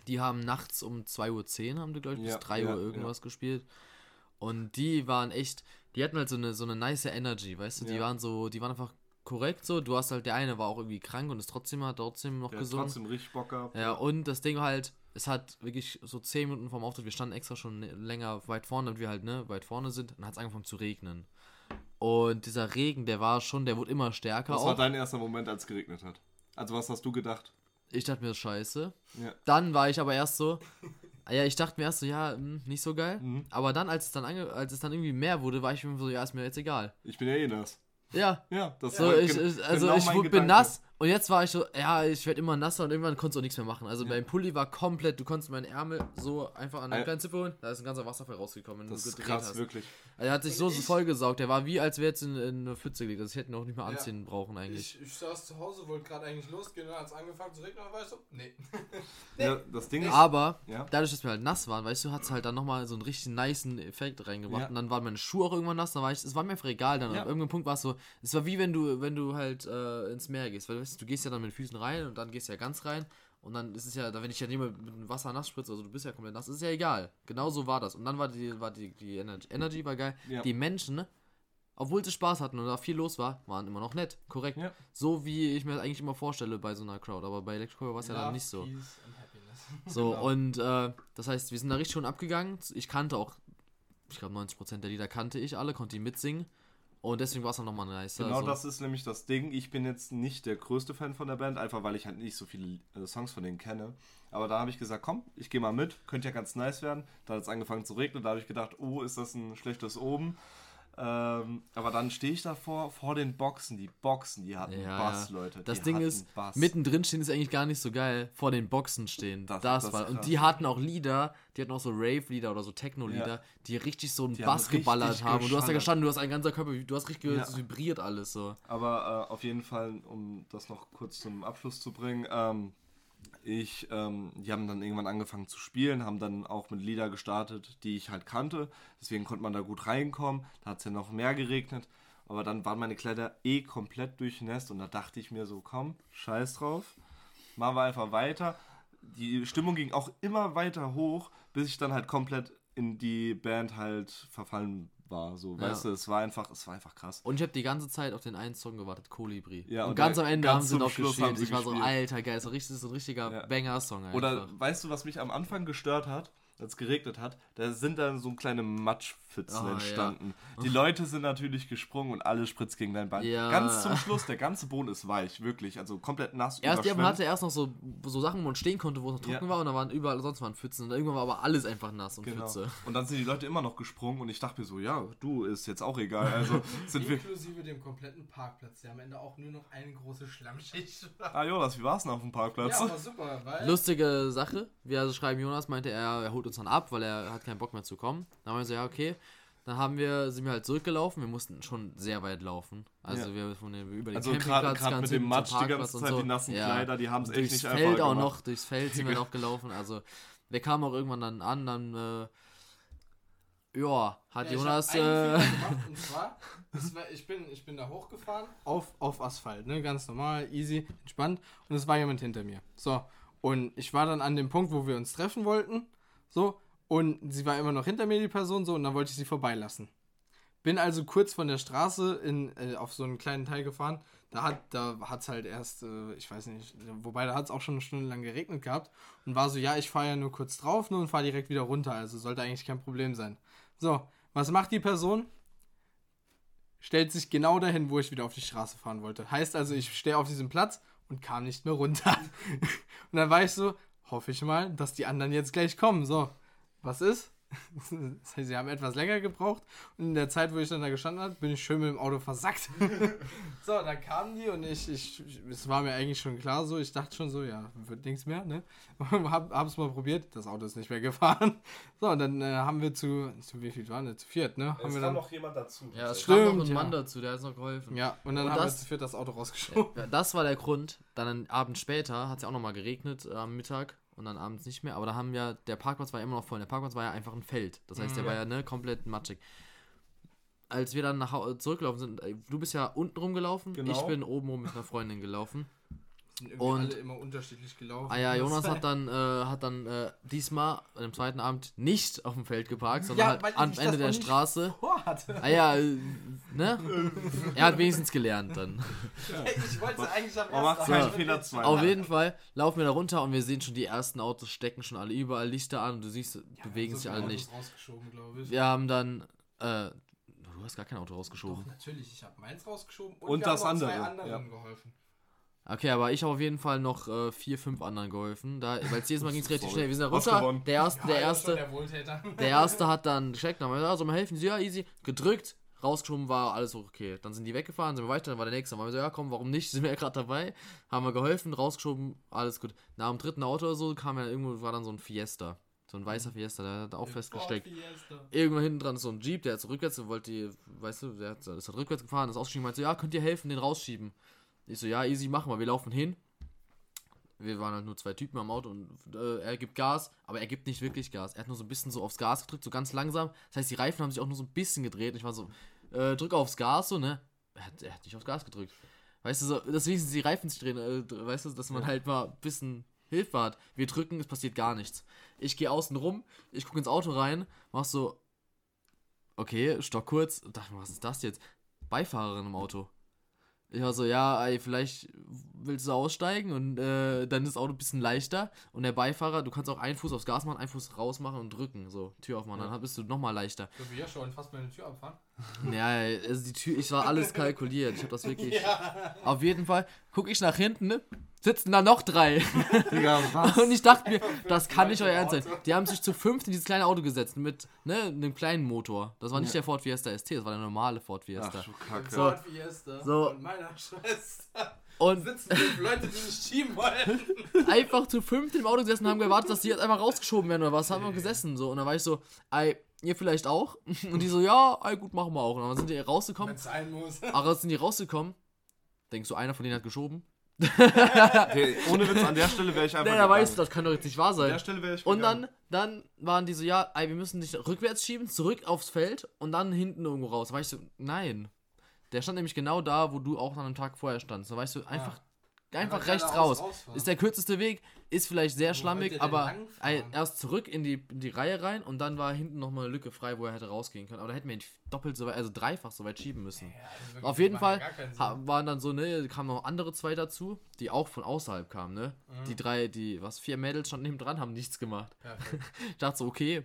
die haben nachts um 2.10 Uhr, haben die, glaube ich, Ja, bis 3 ja, Uhr irgendwas gespielt. Und die waren echt, die hatten halt so eine, so eine nice Energy, weißt du? Die Ja. waren so, die waren einfach korrekt so. Du hast halt, der eine war auch irgendwie krank und ist trotzdem hat trotzdem noch Der hat gesungen. trotzdem richtig Bock gehabt. Ja, und das Ding halt, es hat wirklich so 10 Minuten vorm Auftritt, wir standen extra schon länger weit vorne, damit wir halt, ne, weit vorne sind, und dann hat es angefangen zu regnen. Und dieser Regen, der war schon, der wurde immer stärker Was auch. war dein erster Moment, als es geregnet hat? Also was hast du gedacht? Ich dachte mir, scheiße. Ja. Dann war ich aber erst so, ja, ich dachte mir erst so, ja, hm, nicht so geil. Mhm. Aber dann, als es dann, ange als es dann irgendwie mehr wurde, war ich mir so, ja, ist mir jetzt egal. Ich bin ja eh nass. Ja, Ja, das so, war ich, ich, also genau ich bin Gedanke. nass und jetzt war ich so, ja, ich werde immer nasser und irgendwann konntest du auch nichts mehr machen. Also mein Pulli war komplett, du konntest meinen Ärmel so einfach an deinen kleinen Zipfel holen, da ist ein ganzer Wasserfall rausgekommen, wenn Das du ist gedreht krass, hast. wirklich. Also er hat sich so Ich- vollgesaugt, der war wie, als wäre jetzt in, in eine Pfütze gelegt. Also ich hätte ihn auch nicht mehr Ja. anziehen brauchen eigentlich. Ich, ich saß zu Hause, wollte gerade eigentlich losgehen, dann hat es angefangen zu regnen, und war ich so, nee. Ja, das Ding ist, Aber ja, dadurch, dass wir halt nass waren, weißt du, hat es halt dann nochmal so einen richtig niceen Effekt reingebracht. Ja. Und dann waren meine Schuhe auch irgendwann nass, dann war ich, es war mir einfach egal. Dann Ja. auf irgendeinem Punkt war es so, es war wie wenn du, wenn du halt äh, ins Meer gehst. Weil weißt du, du gehst ja dann mit den Füßen rein und dann gehst du ja ganz rein. Und dann ist es ja, da wenn ich ja nicht mehr mit dem Wasser nass spritze, also du bist ja komplett nass, ist ja egal. Genau so war das. Und dann war die, war die, die Energy, Energy war geil. Ja. Die Menschen, obwohl sie Spaß hatten und da viel los war, waren immer noch nett. Korrekt. Ja. So wie ich mir das eigentlich immer vorstelle bei so einer Crowd. Aber bei Electrical war es ja dann nicht so. So, Genau. und äh, das heißt, wir sind da richtig schon abgegangen. Ich kannte auch, ich glaube 90% der Lieder kannte ich alle, konnte die mitsingen. Und deswegen war es dann nochmal nice. genau also, das ist nämlich das Ding. Ich bin jetzt nicht der größte Fan von der Band, einfach weil ich halt nicht so viele äh, Songs von denen kenne. Aber da habe ich gesagt, komm, ich gehe mal mit, könnte ja ganz nice werden. Da hat es angefangen zu regnen, da habe ich gedacht, oh, ist das ein schlechtes Oben. Ähm, aber dann stehe ich davor, vor den Boxen. Die Boxen, die hatten Ja, Bass. Leute. Das Ding ist, Bass. mittendrin stehen ist eigentlich gar nicht so geil. Vor den Boxen stehen. Das, Das- das war. Und die hatten auch Lieder, die hatten auch so Rave-Lieder oder so Techno-Lider, Ja. die richtig so einen Die haben Bass geballert richtig haben. Und du hast da geschallert. gestanden, du hast ein ganzer Körper, du hast richtig Ja. vibriert alles so. Aber äh, auf jeden Fall, um das noch kurz zum Abschluss zu bringen, ähm, ich, ähm, die haben dann irgendwann angefangen zu spielen, haben dann auch mit Lieder gestartet, die ich halt kannte. Deswegen konnte man da gut reinkommen. Da hat es ja noch mehr geregnet. Aber dann waren meine Kleider eh komplett durchnässt und da dachte ich mir so, komm, scheiß drauf. Machen wir einfach weiter. Die Stimmung ging auch immer weiter hoch, bis ich dann halt komplett in die Band halt verfallen war. So, Ja. weißt du, es war einfach, es war einfach krass. Und ich habe die ganze Zeit auf den einen Song gewartet, Kolibri. Ja, und, und ganz am Ende ganz haben sie noch Schluss gespielt. haben sie ich war so, gespielt. alter, geil, so richtig, so ein richtiger Ja. Banger-Song. Oder weißt du, was mich am Anfang gestört hat, als es geregnet hat? Da sind dann so kleine Matschpfützen Ah, entstanden. Die Leute sind natürlich gesprungen und alles spritzt gegen dein Bein. Ja. Ganz zum Schluss, der ganze Boden ist weich, wirklich. Also komplett nass. Erst, ja, man hatte erst noch so, so Sachen, wo man stehen konnte, wo es noch trocken Ja. war und da waren überall sonst waren Pfützen und irgendwann war aber alles einfach nass und Genau. Pfütze. Und dann sind die Leute immer noch gesprungen und ich dachte mir so, ja, du, ist jetzt auch egal. Also sind wir. Inklusive dem kompletten Parkplatz, der am Ende auch nur noch eine große Schlammschicht war. Ah, Jonas, wie war's denn auf dem Parkplatz? Ja, aber super, weil... Lustige Sache, wie also schreiben Jonas meinte, er, er holt uns dann ab, weil er hat keinen Bock mehr zu kommen. Dann haben wir so, ja, okay. Dann haben wir, sind wir halt zurückgelaufen. Wir mussten schon sehr weit laufen. Also Ja. wir von den, über den Also Campingplatz gerade gerade ganz mit dem Matsch die ganze Zeit, so. die nassen Ja. Kleider, die haben es echt durchs nicht Feld einfach auch gemacht. noch, durchs Feld sind wir noch gelaufen. Also wir kamen auch irgendwann dann an, dann äh, ja, hat Ja, ich Jonas einen äh, gemacht, und zwar, war, ich, bin, ich bin da hochgefahren auf, auf Asphalt, ne? ganz normal, easy, entspannt und es war jemand hinter mir. So, und ich war dann an dem Punkt, wo wir uns treffen wollten, so, und sie war immer noch hinter mir, die Person, so, und dann wollte ich sie vorbeilassen. Bin also kurz von der Straße in, äh, auf so einen kleinen Teil gefahren. Da hat da hat's halt erst, äh, ich weiß nicht, wobei da hat es auch schon eine Stunde lang geregnet gehabt. Und war so, ja, ich fahre ja nur kurz drauf nur und fahre direkt wieder runter. Also sollte eigentlich kein Problem sein. So, was macht die Person? Stellt sich genau dahin, wo ich wieder auf die Straße fahren wollte. Heißt also, ich stehe auf diesem Platz und kam nicht mehr runter. und dann war ich so, hoffe ich mal, dass die anderen jetzt gleich kommen. So, was ist? Das heißt, sie haben etwas länger gebraucht und in der Zeit, wo ich dann da gestanden habe, bin ich schön mit dem Auto versackt. so, dann kamen die und ich, ich, es war mir eigentlich schon klar so, ich dachte schon so, ja, wird nichts mehr, ne? hab, hab's mal probiert, das Auto ist nicht mehr gefahren. So, und dann äh, haben wir zu, zu wie viel waren wir? Zu viert, ne? Haben Es wir kam dann, noch jemand dazu. Ja, es Stimmt, kam noch ein ja. Mann dazu, der hat uns noch geholfen. ja, und dann Und haben wir das- zu viert das Auto rausgeschoben. Ja, das war der Grund. Dann einen Abend später hat es ja auch nochmal geregnet äh, am Mittag und dann abends nicht mehr. Aber da haben wir, der Parkplatz war ja immer noch voll. Der Parkplatz war ja einfach ein Feld. Das heißt, der Mhm. war ja ne, komplett matschig. Als wir dann nach Hause zurückgelaufen sind, äh, du bist ja unten rumgelaufen, Genau. ich bin oben rum mit einer Freundin gelaufen. Sind irgendwie Und- alle immer unterschiedlich gelaufen. Ah ja, Jonas hat dann, äh, hat dann äh, diesmal dem zweiten Abend nicht auf dem Feld geparkt, sondern Ja, halt am Ende der nicht Straße. Vorhatte. Ah ja, äh, ne? er hat wenigstens gelernt dann. Ich wollte eigentlich am ersten Fehler mit- zweimal. Auf jeden Fall laufen wir da runter und wir sehen schon die ersten Autos stecken schon alle überall Lichter an und du siehst, bewegen so sich alle Autos nicht. rausgeschoben, glaube ich. Wir haben dann, äh, du hast gar kein Auto Doch, rausgeschoben. natürlich. Ich habe meins rausgeschoben und, Und wir das zwei andere, anderen ja. geholfen. Okay, aber ich habe auf jeden Fall noch äh, vier, fünf anderen geholfen, da, weil es jedes Mal ging es relativ schnell. Wir sind da runter, der erste, Ja, der er erste, Der der erste hat dann gecheckt, dann haben wir gesagt, soll mal helfen? Sie, ja, easy, gedrückt, rausgeschoben war alles okay. Dann sind die weggefahren, sind wir weiter, dann war der nächste. Dann waren wir so, ja komm, warum nicht? Sind wir ja gerade dabei, haben wir geholfen, rausgeschoben, alles gut. Nach dem dritten Auto oder so kam ja irgendwo, war dann so ein Fiesta. So ein weißer Fiesta, der hat auch festgesteckt. Irgendwann hinten dran ist so ein Jeep, der hat so rückwärts, wollte die, weißt du, der hat, ist halt rückwärts gefahren, ist ausgestiegen, meinte so, ja, könnt ihr helfen, den rausschieben? Ich so, ja, easy, machen wir. Wir laufen hin. Wir waren halt nur zwei Typen am Auto und äh, er gibt Gas, aber er gibt nicht wirklich Gas. Er hat nur so ein bisschen so aufs Gas gedrückt, so ganz langsam. Das heißt, die Reifen haben sich auch nur so ein bisschen gedreht. Und ich war so, äh, drück aufs Gas, so, ne? Er hat, er hat nicht aufs Gas gedrückt. Weißt du, so, dass wenigstens die Reifen sich drehen, äh, weißt du, dass man halt mal ein bisschen Hilfe hat. Wir drücken, es passiert gar nichts. Ich gehe außen rum, ich gucke ins Auto rein, mach so, okay, stock kurz, und dachte mir, was ist das jetzt? Beifahrerin im Auto. Ich war so, ja, ey, vielleicht willst du aussteigen und äh, dann ist das Auto ein bisschen leichter. Und der Beifahrer, du kannst auch einen Fuß aufs Gas machen, einen Fuß rausmachen und drücken, so, Tür aufmachen, dann bist du nochmal leichter. So wie ja schon fast meine Tür abfahren. Ja, also die Tür, ich war alles kalkuliert. Ich habe das wirklich. Auf jeden Fall gucke ich nach hinten, ne? Sitzen da noch drei. Digga, was? Und ich dachte mir, das kann nicht euer Ernst sein. Die haben sich zu fünft in dieses kleine Auto gesetzt mit ne, einem kleinen Motor. Das war nicht der Ford Fiesta ST, das war der normale Ford Fiesta. Ach du Kacke. So. Ford Fiesta So. und meiner Schwester Und sitzen fünf Leute, die nicht schieben wollen. einfach zu fünft im Auto gesessen und haben gewartet, dass die jetzt einfach rausgeschoben werden oder was. Haben wir gesessen so. Und dann war ich so, ey, ihr vielleicht auch? Und die so, ja, ey, gut, machen wir auch. Und dann sind die rausgekommen. Wenn sein muss. Aber sind die rausgekommen? Denkst du, einer von denen hat geschoben? Okay, ohne Witz, an der Stelle wäre ich einfach. Nee, da weißt du, das kann doch jetzt nicht wahr An sein. der Stelle wäre ich. Und gegangen. dann, dann waren die so, ja, ey, wir müssen dich rückwärts schieben, zurück aufs Feld und dann hinten irgendwo raus. Da war ich so, nein. Der stand nämlich genau da, wo du auch an einem Tag vorher standst. Da weißt du, einfach, einfach Einfach rechts raus. rausfahren. Ist der kürzeste Weg, ist vielleicht sehr schlammig, aber erst zurück in die, in die Reihe rein und dann war hinten nochmal eine Lücke frei, wo er hätte rausgehen können. Aber da hätten wir ihn doppelt so weit, also dreifach so weit schieben müssen. Ja, also Auf jeden Fall waren dann so, ne, kamen noch andere zwei dazu, die auch von außerhalb kamen, ne? Mhm. Die drei, die, was, vier Mädels standen neben dran, haben nichts gemacht. Perfekt. Ich dachte so, okay,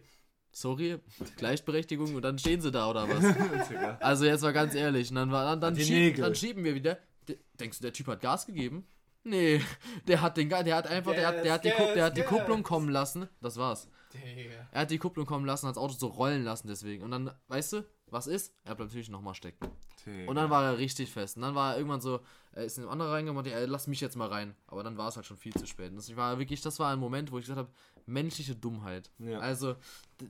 sorry, Gleichberechtigung und dann stehen sie da oder was? Also jetzt mal ganz ehrlich, und dann, war, dann, dann, Die schieb, Nägel. dann schieben wir wieder. De- Denkst du, der Typ hat Gas gegeben? Nee, der hat den der hat einfach, der hat, der hat die, der hat die Kupplung kommen lassen. Das war's. Er hat die Kupplung kommen lassen, hat das Auto so rollen lassen deswegen. Und dann, weißt du, was ist? Er bleibt natürlich nochmal stecken. Und dann war er richtig fest. Und dann war er irgendwann so, er ist in den anderen reingegangen und ey, lass mich jetzt mal rein. Aber dann war es halt schon viel zu spät. Und das war wirklich, das war ein Moment, wo ich gesagt habe, menschliche Dummheit. Ja. Also,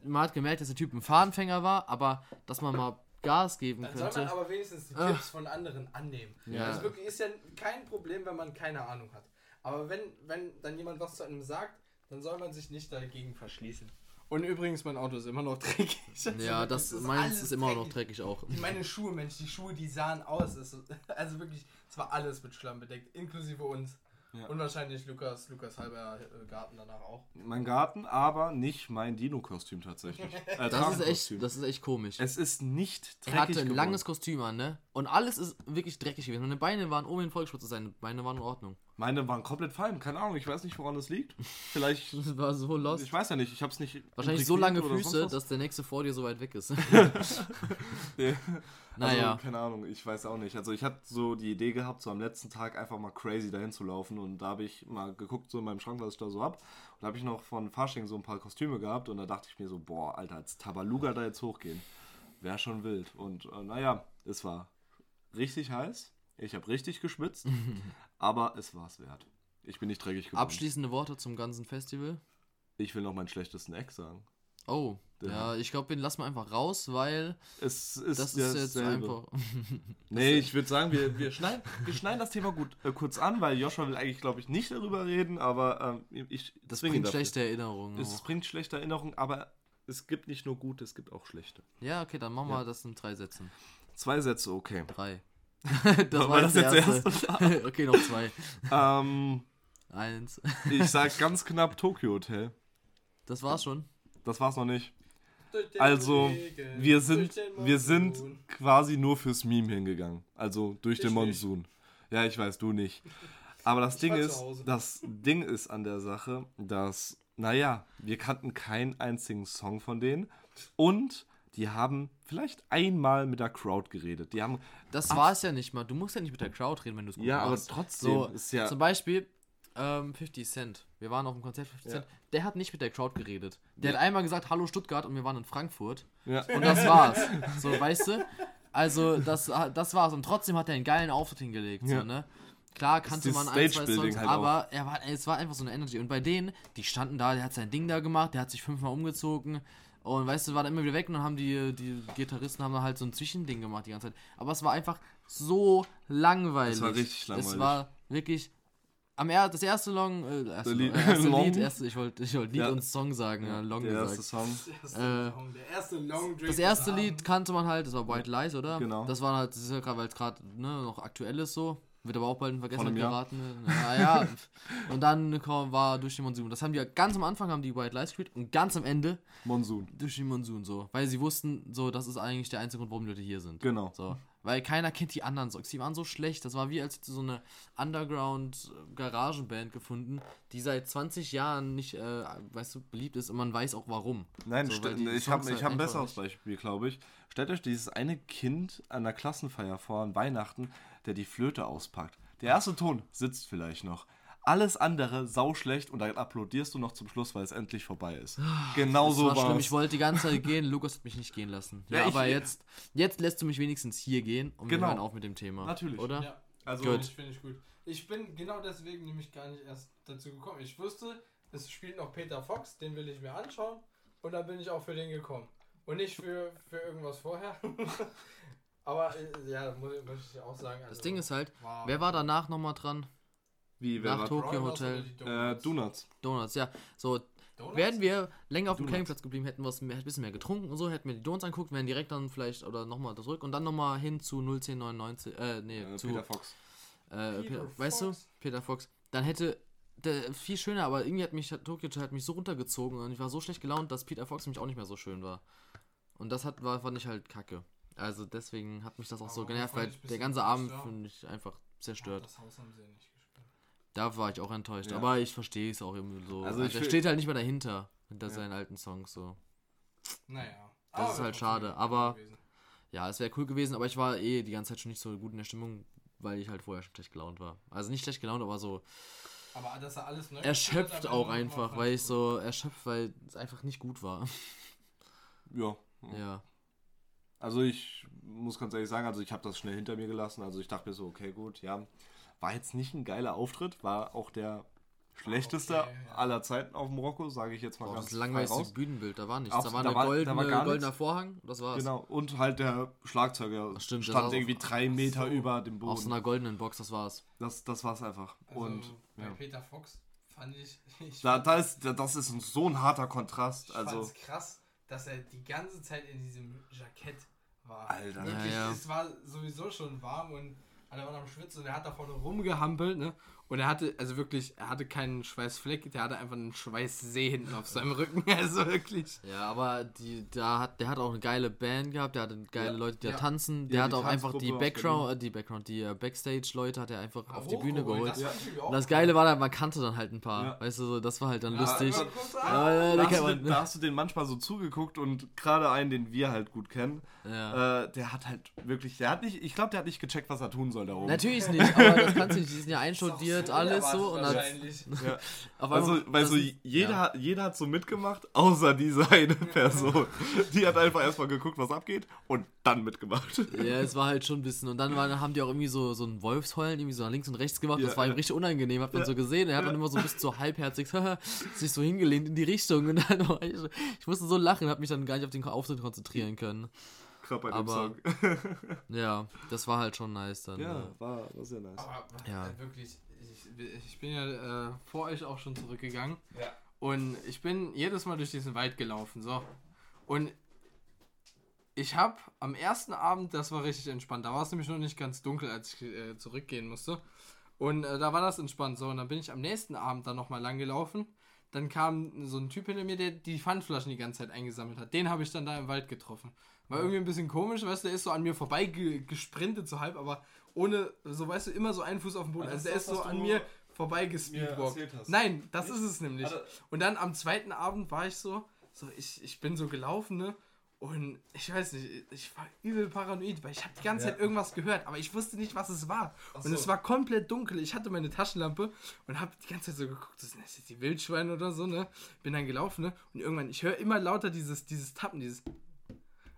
man hat gemerkt, dass der Typ ein Fahranfänger war, aber dass man mal Gas geben Dann soll man könnte. aber wenigstens die. Tipps von anderen annehmen. Ja. Also wirklich ist ja kein Problem, wenn man keine Ahnung hat. Aber wenn, wenn dann jemand was zu einem sagt, dann soll man sich nicht dagegen verschließen. Und übrigens, mein Auto ist immer noch dreckig. Also Ja, wirklich, das, es meins alles ist immer noch dreckig auch. Meine Schuhe, Mensch, die Schuhe, die sahen aus. Es- Also wirklich, es war alles mit Schlamm bedeckt, inklusive uns. Ja. Und wahrscheinlich Lukas, Lukas halber äh, Garten danach auch. Mein Garten, aber nicht mein Dino-Kostüm tatsächlich. Äh, Das ist echt, das ist echt komisch. Es ist nicht Er dreckig hatte ein geworden. langes Kostüm an, ne? Und alles ist wirklich dreckig gewesen. Meine Beine waren oben hin vollgespritzt, seine Beine waren in Ordnung. Meine waren komplett fein. Keine Ahnung, ich weiß nicht, woran das liegt. Vielleicht. Das war so lost. Ich weiß ja nicht, ich hab's nicht. Wahrscheinlich so lange Füße, dass der nächste vor dir so weit weg ist. Nee. Naja. Also, keine Ahnung, ich weiß auch nicht. Also ich hatte so die Idee gehabt, so am letzten Tag einfach mal crazy dahin zu laufen und da habe ich mal geguckt, so in meinem Schrank, was ich da so hab. Und da habe ich noch von Fasching so ein paar Kostüme gehabt und da dachte ich mir so, boah, Alter, als Tabaluga da jetzt hochgehen, wäre schon wild. Und äh, naja, es war richtig heiß. Ich habe richtig geschwitzt, aber es war es wert. Ich bin nicht dreckig geworden. Abschließende Worte zum ganzen Festival. Ich will noch meinen schlechtesten Eck sagen. Oh, Ja. ja, ich glaube, den lassen wir einfach raus, weil Es ist das ist jetzt einfach. Nee, ich würde sagen, wir, wir, schneiden, wir schneiden das Thema gut äh, kurz an, weil Joshua will eigentlich, glaube ich, nicht darüber reden, aber ähm, ich Das bringt schlechte Erinnerungen. Es hoch. bringt schlechte Erinnerungen, aber es gibt nicht nur gute, es gibt auch schlechte. Ja, okay, dann machen Ja. wir das in drei Sätzen. Zwei Sätze, okay. Drei. War das jetzt der okay, noch zwei. ähm, Eins. ich sag ganz knapp Tokyo Hotel. Das war's schon. Das war's noch nicht. Also, Regen, wir sind, wir sind quasi nur fürs Meme hingegangen. Also durch Ich den nicht. Monsun. Ja, ich weiß, du nicht. Aber das Ich Ding war ist, das Ding ist an der Sache, dass, naja, wir kannten keinen einzigen Song von denen und die haben vielleicht einmal mit der Crowd geredet. Die haben, Das war's ja nicht mal. Du musst ja nicht mit der Crowd reden, wenn du es gut ja, aber machst. trotzdem So, ist ja, zum Beispiel ähm, 50 Cent. Wir waren auf dem Konzert 50 Ja. Cent. Der hat nicht mit der Crowd geredet. Der Ja. hat einmal gesagt, hallo Stuttgart und wir waren in Frankfurt. ja, Und das war's. So, weißt du? Also, das, das war's. Und trotzdem hat er einen geilen Auftritt hingelegt. So, ne? Klar kannte man ein, zwei Songs, halt aber er war, es war einfach so eine Energy. Und bei denen, die standen da, der hat sein Ding da gemacht, der hat sich fünfmal umgezogen. Und weißt du, war dann immer wieder weg und dann haben die, die Gitarristen haben halt so ein Zwischending gemacht die ganze Zeit. Aber es war einfach so langweilig. Es war richtig langweilig. Es war wirklich. Am er das erste Long, äh, erste, Lied- Long, äh, erste Long. Lied, erste, ich wollte ich wollt Lied Ja. und Song sagen, ja, Long der erste gesagt. Song. Der erste, Äh, Song, der erste Long Drink. Das erste. Lied kannte man halt, das war White Lies, oder? Genau. Das war halt, das ist ja gerade, weil es gerade ne, noch aktuell ist so. Wird aber auch bald in Vergessenheit geraten. Ja, ja. und dann kam, war durch den Monsun. Das haben die ganz am Anfang haben die White Lies gespielt und ganz am Ende Monsun. durch den Monsun so. Weil sie wussten, so, das ist eigentlich der einzige Grund, warum die Leute hier sind. Genau. So. Weil keiner kennt die anderen Songs. Die waren so schlecht. Das war wie als so eine Underground-Garagenband gefunden, die seit 20 Jahren nicht, äh, weißt du, beliebt ist und man weiß auch warum. Nein, So, ich habe halt hab ein besseres Beispiel, glaube ich. Stellt euch dieses eine Kind an der Klassenfeier vor, an Weihnachten, der die Flöte auspackt. Der erste Ton sitzt vielleicht noch. Alles andere sauschlecht und dann applaudierst du noch zum Schluss, weil es endlich vorbei ist. Genau Das so war war schlimm. es. Ich wollte die ganze Zeit gehen. Lukas hat mich nicht gehen lassen. Ja, Ja, aber jetzt, jetzt lässt du mich wenigstens hier gehen und Genau. wir hören auf mit dem Thema. Natürlich. Oder? Ja, Also, Gut. finde ich, finde ich gut. Ich bin genau deswegen nämlich gar nicht erst dazu gekommen. Ich wusste, es spielt noch Peter Fox, den will ich mir anschauen. Und dann bin ich auch für den gekommen. Und nicht für, für irgendwas vorher. Aber äh, ja, muss, muss ich auch sagen. Also, Das Ding ist halt, war wer war danach nochmal dran? wie, wer nach war Tokyo Hotel. die äh, Donuts? Donuts. Donuts, ja. So, Donuts? wären wir länger auf dem Donuts. Campingplatz geblieben, hätten wir ein bisschen mehr getrunken und so, hätten wir die Donuts angeguckt, wären direkt dann vielleicht, oder nochmal zurück und dann nochmal hin zu 01099, äh, nee, Äh, zu, Peter Fox. äh, Peter Peter, weißt du. Peter Fox. Dann hätte, der, viel schöner, aber irgendwie hat mich Tokyo Hotel hat mich so runtergezogen und ich war so schlecht gelaunt, dass Peter Fox mich auch nicht mehr so schön war. Und das hat, war, fand ich halt kacke. Also deswegen hat mich das auch so Aber genervt, fand weil der ganze Abend gestört. finde ich einfach zerstört. Das Haus haben sie ja nicht gespielt. Da war ich auch enttäuscht. Ja. Aber ich verstehe es auch irgendwie so. Also Also er steht halt nicht mehr dahinter, hinter Ja. seinen alten Songs so. Naja. Das Aber ist halt schade, aber- gewesen. Ja, es wäre cool gewesen, aber ich war eh die ganze Zeit schon nicht so gut in der Stimmung, weil ich halt vorher schon schlecht gelaunt war. Also nicht schlecht gelaunt, aber so Aber dass er alles neu erschöpft hat, auch einfach, weil ich ich so erschöpft, weil es einfach nicht gut war. Ja. Ja. Also ich muss ganz ehrlich sagen, also ich habe das schnell hinter mir gelassen. Also ich dachte mir so, okay, gut, ja. War jetzt nicht ein geiler Auftritt, war auch der schlechteste Okay, ja. aller Zeiten auf dem Rocco, sage ich jetzt mal Boah, ganz das langweiligste. Bühnenbild, da war nichts. Abs- da war da eine war- da war goldene, gar goldener nichts. Vorhang, das war's. Genau, und halt der Schlagzeuger Ach, stimmt, stand war irgendwie auch- drei Meter so. über dem Aus Boden. einer goldenen Box, das war's. Das, das war's einfach. Also und bei ja. Peter Fox fand ich. ich da, da ist, da- das ist so ein harter Kontrast. Ich Also, fand's krass, dass er die ganze Zeit in diesem Jackett war. Alter. Wirklich, Ja, ja. es war sowieso schon warm und alle waren am Schwitzen und er hat da vorne rumgehampelt, ne? Und er hatte, also wirklich, er hatte keinen Schweißfleck, der hatte einfach einen Schweißsee hinten auf seinem Rücken. Also wirklich. Ja, aber die, da hat, der hat auch eine geile Band gehabt, der hatte geile Ja. Leute, die da Ja. tanzen, der Ja, hat auch einfach die Background, äh, die Background, die äh, Backstage-Leute hat er einfach auf die Bühne geholt. Das, das. Geile war, man kannte dann halt ein paar, weißt du, so, das war halt dann lustig. ja, Da da hast, den, da hast du den manchmal so zugeguckt und gerade einen, den wir halt gut kennen, ja. äh, der hat halt wirklich, der hat nicht, ich glaube, der hat nicht gecheckt, was er tun soll da oben. Natürlich nicht, aber das kannst du nicht, die sind ja einstudiert, Auch alles so und dann wahrscheinlich. Ja. Also, weil so ist- jeder, ja. hat, jeder hat so mitgemacht, außer diese eine Person. Die hat einfach erstmal geguckt, was abgeht und dann mitgemacht. Ja, es war halt schon ein bisschen. Und dann waren, haben die auch irgendwie so, so ein Wolfsheulen irgendwie so nach links und rechts gemacht. Ja, das war ihm richtig unangenehm, hat man Ja. so gesehen. Er hat Ja. dann immer so ein bisschen so halbherzig sich so hingelehnt in die Richtung. Und dann war ich, ich musste so lachen, habe mich dann gar nicht auf den Auftritt konzentrieren können. Bei dem Aber- Song. Ja, das war halt schon nice dann. Ja, Ja, war, war sehr nice. Aber Ja. ja. wirklich, ich, ich bin ja äh, vor euch auch schon zurückgegangen. Ja. Und ich bin jedes Mal durch diesen Wald gelaufen, so. Und ich habe am ersten Abend, das war richtig entspannt. Da war es nämlich noch nicht ganz dunkel, als ich äh, zurückgehen musste. Und äh, da war das entspannt. So, und dann bin ich am nächsten Abend dann nochmal lang gelaufen. Dann kam so ein Typ hinter mir, der die Pfandflaschen die ganze Zeit eingesammelt hat. Den habe ich dann da im Wald getroffen. War irgendwie ein bisschen komisch, weißt du, der ist so an mir vorbei ge gesprintet, so halb, aber ohne, so weißt du, immer so einen Fuß auf dem Boden. Das Also der ist so an mir vorbei gespeedwalkt. Nein, das ist es nämlich. Also- Und dann am zweiten Abend war ich so, so ich, ich bin so gelaufen, ne? Und ich weiß nicht, ich war übel paranoid, weil ich habe die ganze Ja. Zeit irgendwas gehört, aber ich wusste nicht, was es war. Ach Und so. es war komplett dunkel. Ich hatte meine Taschenlampe und habe die ganze Zeit so geguckt, das sind jetzt die Wildschweine oder so, ne? Bin dann gelaufen, ne? Und irgendwann, ich höre immer lauter dieses, dieses Tappen, dieses.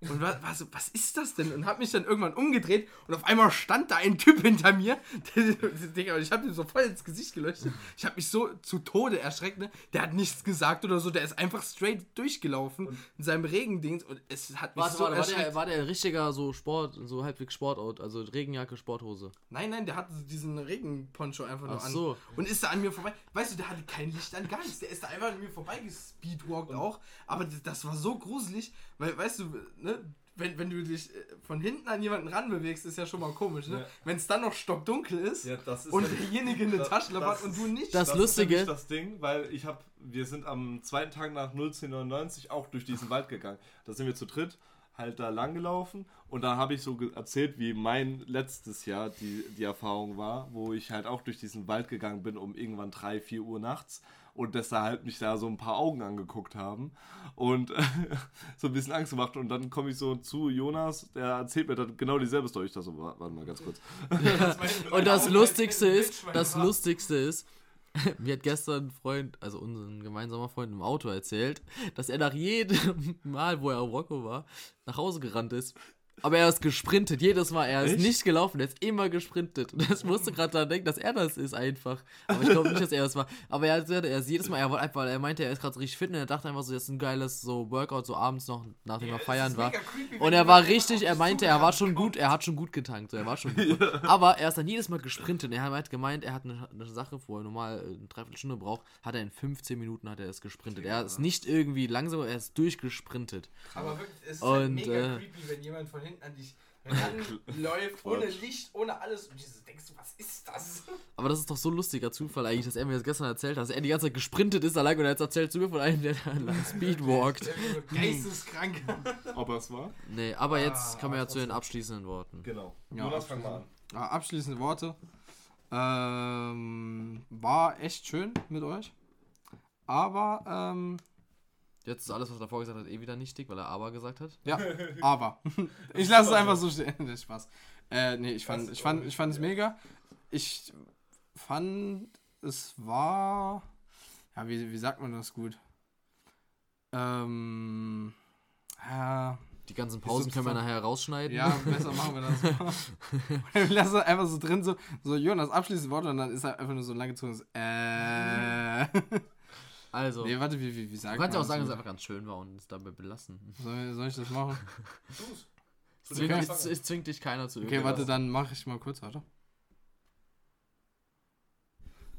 Und war, war so, was ist das denn? Und hab mich dann irgendwann umgedreht und auf einmal stand da ein Typ hinter mir. Digga, und ich habe ihm so voll ins Gesicht geleuchtet. Ich habe mich so zu Tode erschreckt, ne? Der hat nichts gesagt oder so, der ist einfach straight durchgelaufen in seinem Regendings und es hat mich Warte, so warte, war erschreckt. der, war der richtiger so Sport, so halbwegs Sportout, also Regenjacke, Sporthose. Nein, nein, der hatte diesen Regenponcho einfach nur Ach an. so. Und ist da an mir vorbei. Weißt du, der hatte kein Licht an, gar nichts. Der ist da einfach an mir vorbei gespeedwalkt auch. Aber das, das war so gruselig, weil, weißt du, ne, wenn, wenn du dich äh, von hinten an jemanden ranbewegst, ist ja schon mal komisch, ne? Ja. Wenn es dann noch stockdunkel ist Ja, das ist und nämlich- derjenige eine das- Taschenlampe das hat und ist- du nicht. Das- ist Lustige- nämlich das Ding, weil ich habe, wir sind am zweiten Tag nach 01099 auch durch diesen Wald gegangen. Da sind wir zu dritt halt da lang gelaufen und da habe ich so erzählt, wie mein letztes Jahr die, die Erfahrung war, wo ich halt auch durch diesen Wald gegangen bin um irgendwann 3, 4 Uhr nachts und dass da halt mich da so ein paar Augen angeguckt haben und so ein bisschen Angst gemacht und dann komme ich so zu Jonas, der erzählt mir dann genau dieselbe Story. Ich dachte so, wa- warte mal ganz kurz. Und das Lustigste ist, das. Lustigste ist, mir hat gestern ein Freund, also unser gemeinsamer Freund im Auto erzählt, dass er nach jedem Mal, wo er auf Rocco war, nach Hause gerannt ist. Aber er ist gesprintet, jedes Mal. Er ist Echt? nicht gelaufen, er ist immer gesprintet. Und das musste gerade daran denken, dass er das ist einfach. Aber ich glaube nicht, dass er das war. Aber er, er ist jedes Mal, er wollte einfach, er meinte, er ist gerade so richtig fit und er dachte einfach so, das ist ein geiles so Workout, so abends noch, nachdem er feiern war. Und er war richtig, er meinte, er war schon gut, er hat schon gut getankt, so, er war schon gut. Aber er ist dann jedes Mal gesprintet und er hat gemeint, er hat eine, eine Sache, wo er normal eine Dreiviertelstunde braucht, hat er in 15 Minuten hat er es gesprintet. Er ist nicht irgendwie langsam, er ist durchgesprintet. Aber wirklich, es ist Und, halt mega äh, creepy, wenn jemand von hinten an dich ranläuft, ohne Licht, ohne alles. Und du denkst, du, was ist das? Aber das ist doch so ein lustiger Zufall eigentlich, dass er mir das gestern erzählt hat, dass er die ganze Zeit gesprintet ist allein und er jetzt erzählt zu mir von einem, der da lang speedwalkt. Geisteskrank. Ob er es war? Nee, aber jetzt Ah, kommen wir ja zu den abschließenden Worten. Genau. Ja, Jonas, fang mal an. Ja, abschließende Worte. Ähm, war echt schön mit euch. Aber, ähm, Jetzt ist alles, was er davor gesagt hat, eh wieder nichtig, weil er aber gesagt hat. ja, aber. ich lasse es einfach so stehen. Nee, Spaß. Äh, nee, ich fand, ich fand, ich fand es mega. Ich fand, es war. Ja, wie, wie sagt man das gut? Ähm. Ja, Die ganzen Pausen können wir nachher rausschneiden. ja, besser machen wir das wir lassen es einfach so drin, so, so Jonas abschließende Worte und dann ist er einfach nur so lang gezogen. Äh. Also, nee, warte, wie, wie, wie sagt du kannst ja auch sagen, dass es das? einfach ganz schön war und es dabei belassen. Soll, soll ich das machen? Es zwingt, Okay. es, es zwingt dich keiner zu Okay, warte, dann mache ich mal kurz, warte.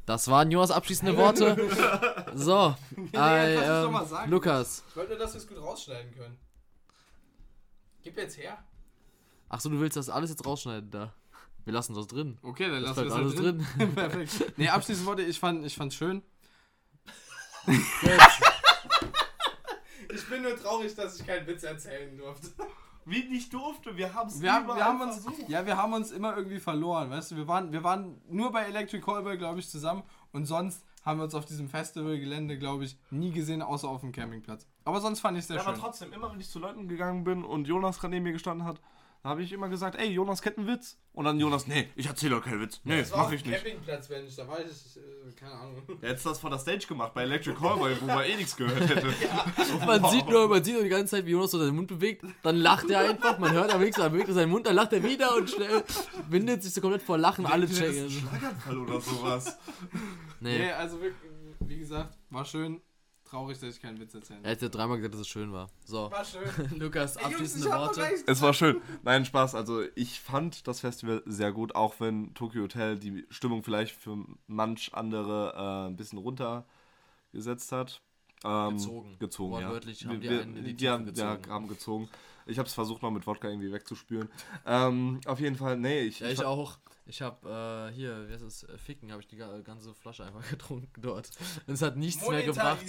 Das waren Jonas abschließende Worte. So, äh, sagen. Lukas. Ich wollte nur, dass wir es gut rausschneiden können. Gib jetzt her. Achso, du willst das alles jetzt rausschneiden da. Wir lassen das drin. Okay, dann Das lassen wir bleibt es alles halt drin. Perfekt. Nee, abschließend Worte, ich fand ich fand's schön. Ich bin nur traurig, dass ich keinen Witz erzählen durfte. Wie nicht durfte, wir haben es Wir haben, wir haben uns, ja, wir haben uns immer irgendwie verloren, weißt du, wir waren, wir waren nur bei Electric Callboy, glaube ich, zusammen und sonst haben wir uns auf diesem Festivalgelände, glaube ich, nie gesehen, außer auf dem Campingplatz. Aber sonst fand ich es sehr Ja, aber schön. trotzdem, immer wenn ich zu Leuten gegangen bin und Jonas gerade neben mir gestanden hat, habe ich immer gesagt, ey, Jonas kennt einen Witz. Und dann Jonas, nee, ich erzähle doch keinen Witz. Nee, das mache ich nicht. Campingplatz, wenn ich da war, ich, äh, keine Ahnung. Er hätte das vor der Stage gemacht, bei Electric Callboy, wo man eh nichts gehört hätte. Man sieht nur, man sieht nur die ganze Zeit, wie Jonas so seinen Mund bewegt. Dann lacht er einfach, man hört am wenigsten, dann bewegt er seinen Mund, dann lacht er wieder und schnell windet sich so komplett vor Lachen. Alle checken. Schlaganfall oder sowas. Nee. Nee, also wirklich, wie gesagt, war schön. Traurig, dass ich keinen Witz erzählen Er hat ja dreimal gesagt, dass es schön war. So, War schön. Lukas, abschließende Worte. Es war schön. Nein, Spaß. Also ich fand das Festival sehr gut, auch wenn Tokyo Hotel die Stimmung vielleicht für manch andere äh, ein bisschen runtergesetzt hat. Ähm, Gezogen. Gezogen, ja. Haben die wir, einen in die die haben, Tiefe ja, gezogen. haben gezogen. Ich habe es versucht, mal mit Wodka irgendwie wegzuspüren. ähm, auf jeden Fall, nee, ich... Ja, ich auch. Ich habe äh, hier, wie heißt es, äh, Ficken, habe ich die ga- ganze Flasche einfach getrunken dort. Und es hat nichts mehr gebracht.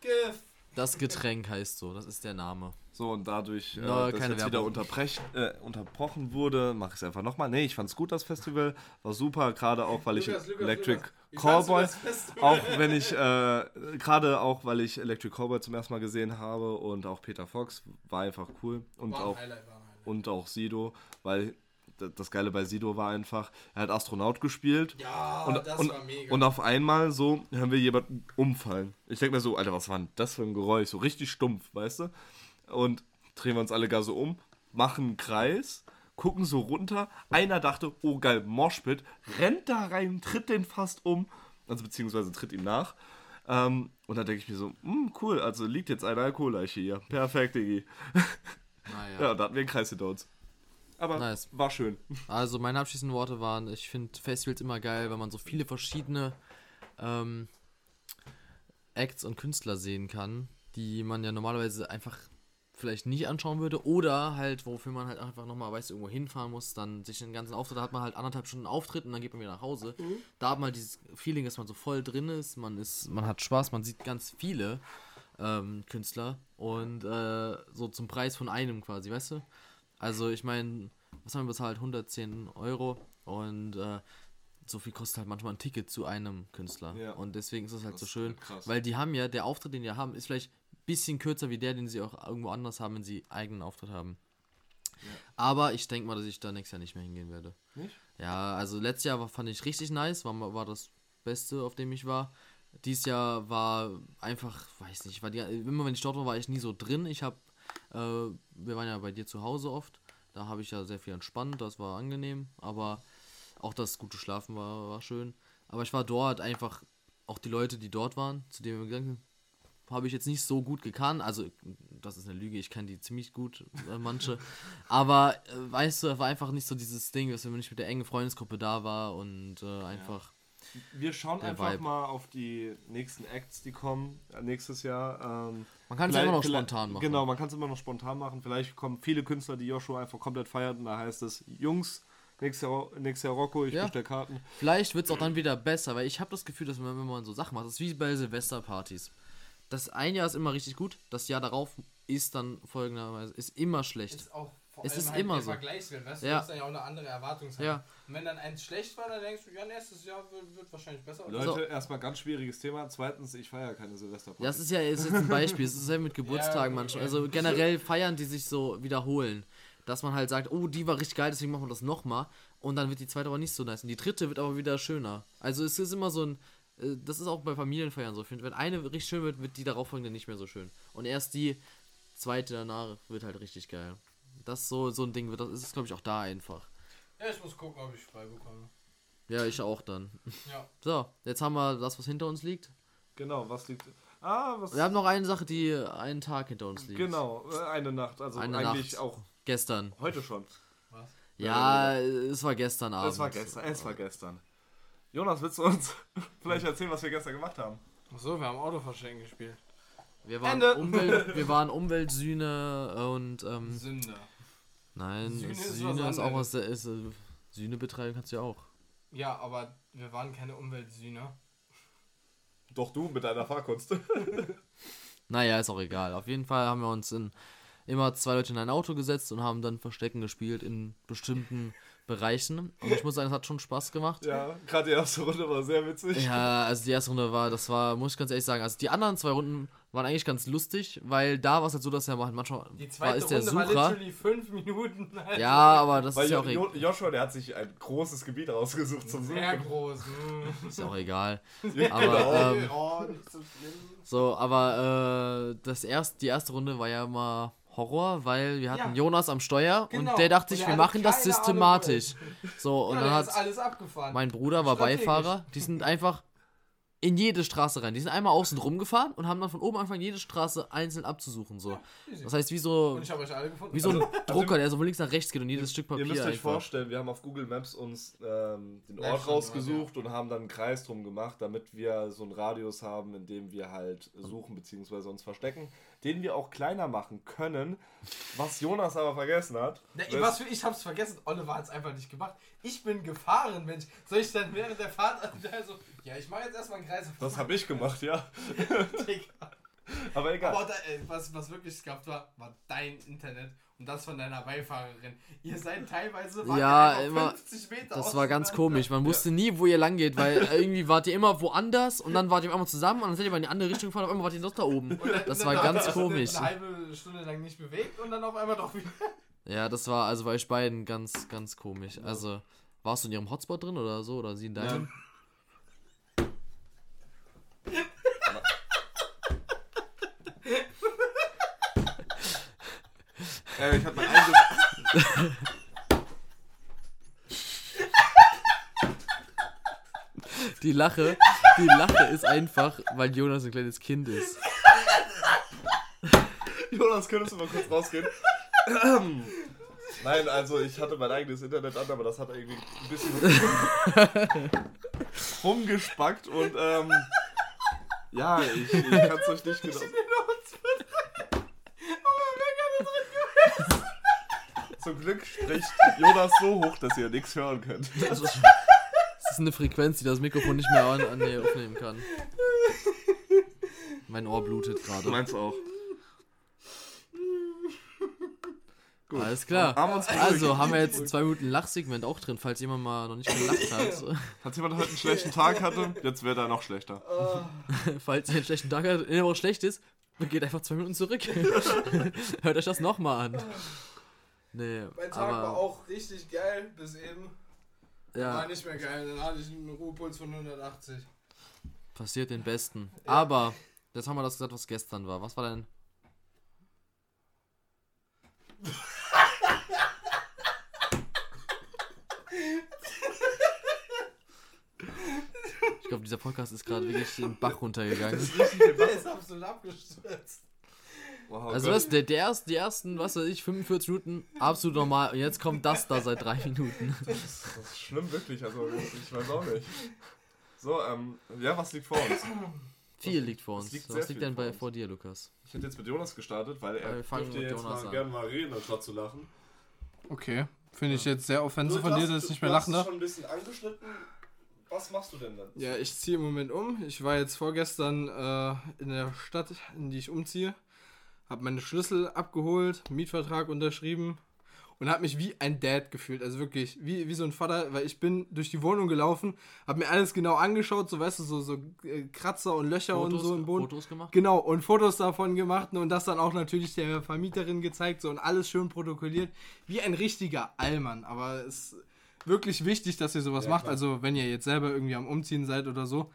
Gift. Das Getränk heißt so, das ist der Name. So, und dadurch, äh, No, dass jetzt wieder äh, unterbrochen wurde, mache ich es einfach nochmal. Nee, ich fand's gut, das Festival. War super, gerade auch, weil ich Lukas, Lukas, Electric Lukas. Festival? auch wenn ich, äh, gerade auch, weil ich Electric Callboy zum ersten Mal gesehen habe und auch Peter Fox, war einfach cool. Und auch, Highlight, und auch Sido, weil das Geile bei Sido war einfach, er hat Astronaut gespielt. Ja, und, das und, war mega. und auf einmal so hören wir jemanden umfallen. Ich denke mir so, Alter, was war denn das für ein Geräusch? So richtig stumpf, weißt du? Und drehen wir uns alle gar so um, machen einen Kreis, gucken so runter. Einer dachte, oh geil, Moshpit, rennt da rein, tritt den fast um, also beziehungsweise tritt ihm nach. Ähm, und dann denke ich mir so, hm, cool, also liegt jetzt eine Alkoholleiche hier. Perfekt, Diggi. Naja. Ja, da hatten wir einen Kreis hinter uns. Aber Nice. war schön. Also meine abschließenden Worte waren, ich finde Festivals immer geil, wenn man so viele verschiedene ähm, Acts und Künstler sehen kann, die man ja normalerweise einfach vielleicht nicht anschauen würde oder halt, wofür man halt einfach nochmal, weißt du, irgendwo hinfahren muss, dann sich den ganzen Auftritt, da hat man halt anderthalb Stunden Auftritt und dann geht man wieder nach Hause. Da hat man dieses Feeling, dass man so voll drin ist, man ist, man hat Spaß, man sieht ganz viele ähm, Künstler und äh, so zum Preis von einem quasi, weißt du? Also ich meine, was haben wir bezahlt? 110 Euro und äh, so viel kostet halt manchmal ein Ticket zu einem Künstler. Ja. Und deswegen ist es halt Das so schön, halt krass. weil die haben ja, der Auftritt, den die haben, ist vielleicht bisschen kürzer wie der, den sie auch irgendwo anders haben, wenn sie eigenen Auftritt haben. Aber ich denke mal, dass ich da nächstes Jahr nicht mehr hingehen werde. Nicht? Ja, also letztes Jahr war, fand ich richtig nice, war, war das Beste, auf dem ich war. Dieses Jahr war einfach, weiß nicht, war die, immer wenn ich dort war, war ich nie so drin. Ich habe, äh, wir waren ja bei dir zu Hause oft, da habe ich ja sehr viel entspannt, das war angenehm, aber auch das gute Schlafen war, war schön. Aber ich war dort einfach, auch die Leute, die dort waren, zu denen wir gegangen sind, habe ich jetzt nicht so gut gekannt. Also, das ist eine Lüge, ich kenne die ziemlich gut, äh, manche. Aber, äh, weißt du, war einfach nicht so dieses Ding, dass wenn nicht mit der engen Freundesgruppe da war und äh, einfach. Wir schauen einfach Vibe. mal auf die nächsten Acts, die kommen äh, nächstes Jahr. Ähm, Man kann es immer noch spontan machen. Genau, man kann es immer noch spontan machen. Vielleicht kommen viele Künstler, die Joshua einfach komplett feiert und da heißt es, Jungs, nächstes Jahr, nächstes Jahr Rocco, ich Ja. bestell Karten. Vielleicht wird es auch dann wieder besser, weil ich habe das Gefühl, dass man, wenn man so Sachen macht, das ist wie bei Silvesterpartys. Das ein Jahr ist immer richtig gut, das Jahr darauf ist dann folgenderweise, ist immer schlecht. ist auch vor Es allem ist halt immer so. Vergleichswert, weißt du, Ja. du hast dann ja auch eine andere Erwartungshaltung. Ja. Und wenn dann eins schlecht war, dann denkst du, ja, nächstes Jahr wird, wird wahrscheinlich besser. Leute, So. erstmal ganz schwieriges Thema. Zweitens, ich feiere keine Silvesterparty. Das ist ja ist jetzt ein Beispiel, es ist ja mit Geburtstagen Ja, manchmal. Also generell feiern die sich so wiederholen. Dass man halt sagt, oh, die war richtig geil, deswegen machen wir das nochmal. Und dann wird die zweite aber nicht so nice. Und die dritte wird aber wieder schöner. Also es ist immer so ein. Äh, Das ist auch bei Familienfeiern so. Wenn eine richtig schön wird, wird die darauffolgende nicht mehr so schön. Und erst die zweite danach wird halt richtig geil. Das ist so, so ein Ding wird, das ist, glaube ich, auch da einfach. Ja, ich muss gucken, ob ich frei bekomme. Ja, ich auch dann. Ja. So, jetzt haben wir das, was hinter uns liegt. Genau, was liegt. Ah, was. Wir haben noch eine Sache, die einen Tag hinter uns liegt. Genau, äh, eine Nacht. Also Eine eigentlich Nacht. auch Gestern. heute schon. Was? Ja, es war gestern Abend. Es war gestern. Es war gestern. Jonas, willst du uns vielleicht erzählen, was wir gestern gemacht haben? Achso, wir haben Auto verschenken gespielt. Wir waren, Ende. Umwelt, wir waren Umweltsühne und ähm, Sünder. nein, Sühne Sühne ist ist, auch was der ist. Äh, Sühne betreiben kannst du ja auch. Ja, aber wir waren keine Umweltsühner. Doch du mit deiner Fahrkunst. Naja, ist auch egal. Auf jeden Fall haben wir uns in immer zwei Leute in ein Auto gesetzt und haben dann Verstecken gespielt in bestimmten Bereichen. Und ich muss sagen, es hat schon Spaß gemacht. ja, gerade die erste Runde war sehr witzig. Ja, also die erste Runde war, das war, muss ich ganz ehrlich sagen, also die anderen zwei Runden waren eigentlich ganz lustig, weil da war es halt so, dass er halt manchmal Die war, zweite ist der Runde war Sucher. literally fünf Minuten. Alter. Ja, aber das Weil ist ja jo auch, e jo Joshua, der hat sich ein großes Gebiet rausgesucht zum Sehr Suchen. groß. mm. ist auch egal. Ja, Aber, genau. ähm, oh, nicht so schlimm. So, aber äh, das erst, die erste Runde war ja immer Horror, weil wir hatten Ja. Jonas am Steuer Genau. und der dachte sich, wir machen das keine Ahnung, systematisch. So, und ja, dann hat alles abgefahren. mein Bruder war. Beifahrer, die sind einfach in jede Straße rein. Die sind einmal außen rumgefahren und haben dann von oben angefangen, jede Straße einzeln abzusuchen. So. Das heißt, wie so, Und ich habe euch alle gefunden. wie so ein Also- Drucker, der so von links nach rechts geht und jedes Stück Papier Ihr müsst euch einfach. vorstellen, wir haben auf Google Maps uns ähm, den Ja, Ort stimmt, rausgesucht und haben dann einen Kreis drum gemacht, damit wir so einen Radius haben, in dem wir halt suchen bzw. uns verstecken, den wir auch kleiner machen können, was Jonas aber vergessen hat. Das- was für ich hab's vergessen. Oliver hat's einfach nicht gemacht. Ich bin gefahren, Mensch. Soll ich dann während der Fahrt also, ja, ich mache jetzt erstmal einen Kreis. Das habe ich gemacht, ja. Digga. Aber egal. Aber da, ey, was, was wirklich skafft war, war dein Internet und das von deiner Beifahrerin. Ihr seid teilweise Ja, immer- 50 Meter Das war ganz komisch. Man wusste nie, wo ihr lang geht, weil irgendwie wart ihr immer woanders und dann wart ihr einmal zusammen und dann seid ihr mal in die andere Richtung gefahren, auf einmal wart ihr doch da oben. Und dann- Das war ganz komisch. Eine halbe Stunde lang nicht bewegt und dann auf einmal doch wieder. Ja, das war also bei euch beiden ganz, ganz komisch. Also, warst du in ihrem Hotspot drin oder so? Oder sie in deinem? Äh, ich hatte mein eigenes. Die Lache, die Lache ist einfach, weil Jonas ein kleines Kind ist. Jonas, könntest du mal kurz rausgehen? Nein, also ich hatte mein eigenes Internet an, aber das hat irgendwie ein bisschen rumgespackt und ähm, ja, ich, ich kann es euch nicht genau. Zum Glück spricht Jonas so hoch, dass ihr nichts hören könnt. Das ist, das ist eine Frequenz, die das Mikrofon nicht mehr an, an nee, aufnehmen kann. Mein Ohr blutet gerade. Meins auch. Gut. Alles klar. Also haben wir jetzt ein zwei Minuten Lachsegment auch drin, falls jemand mal noch nicht gelacht hat. Falls jemand heute einen schlechten Tag hatte, jetzt wird er noch schlechter. falls ihr einen schlechten Tag hattet, der Woche schlecht ist, dann geht einfach zwei Minuten zurück. Hört euch das nochmal an. Nee, Mein Tag war auch richtig geil bis eben. War ja, nicht mehr geil. Dann hatte ich einen Ruhepuls von 180. passiert den Besten. Aber, jetzt haben wir das gesagt, was gestern war. Was war denn? Ich glaube, dieser Podcast ist gerade wirklich den Bach runtergegangen. Der ist absolut abgestürzt. Wow, Also Gott. was, der, der erst, die ersten, was weiß ich, 45 Minuten, absolut normal. Und jetzt kommt das da seit drei Minuten. Das ist schlimm, wirklich. Also, ich weiß auch nicht. So, ähm, ja, was liegt vor uns? Viel liegt vor uns. liegt was liegt denn vor bei vor dir, Lukas? Ich hätte jetzt mit Jonas gestartet, weil er dürfte mit jetzt Jonas mal an. gerne mal reden, anstatt zu lachen. Okay. Finde ich jetzt sehr offensiv Du von dir, hast- dass ich nicht du mehr hast lachen darf. schon ein bisschen angeschnitten. Was machst du denn dann? Ja, ich ziehe im Moment um. Ich war jetzt vorgestern äh, in der Stadt, in die ich umziehe. Habe meine Schlüssel abgeholt, Mietvertrag unterschrieben und habe mich wie ein Dad gefühlt. Also wirklich, wie, wie so ein Vater, weil ich bin durch die Wohnung gelaufen, habe mir alles genau angeschaut, so weißt du, so, so äh, Kratzer und Löcher und so im Boden. Fotos gemacht? Genau, und Fotos davon gemacht und das dann auch natürlich der Vermieterin gezeigt so und alles schön protokolliert. Wie ein richtiger Allmann. Aber es ist wirklich wichtig, dass ihr sowas Ja, macht. klar. Also, wenn ihr jetzt selber irgendwie am Umziehen seid oder so,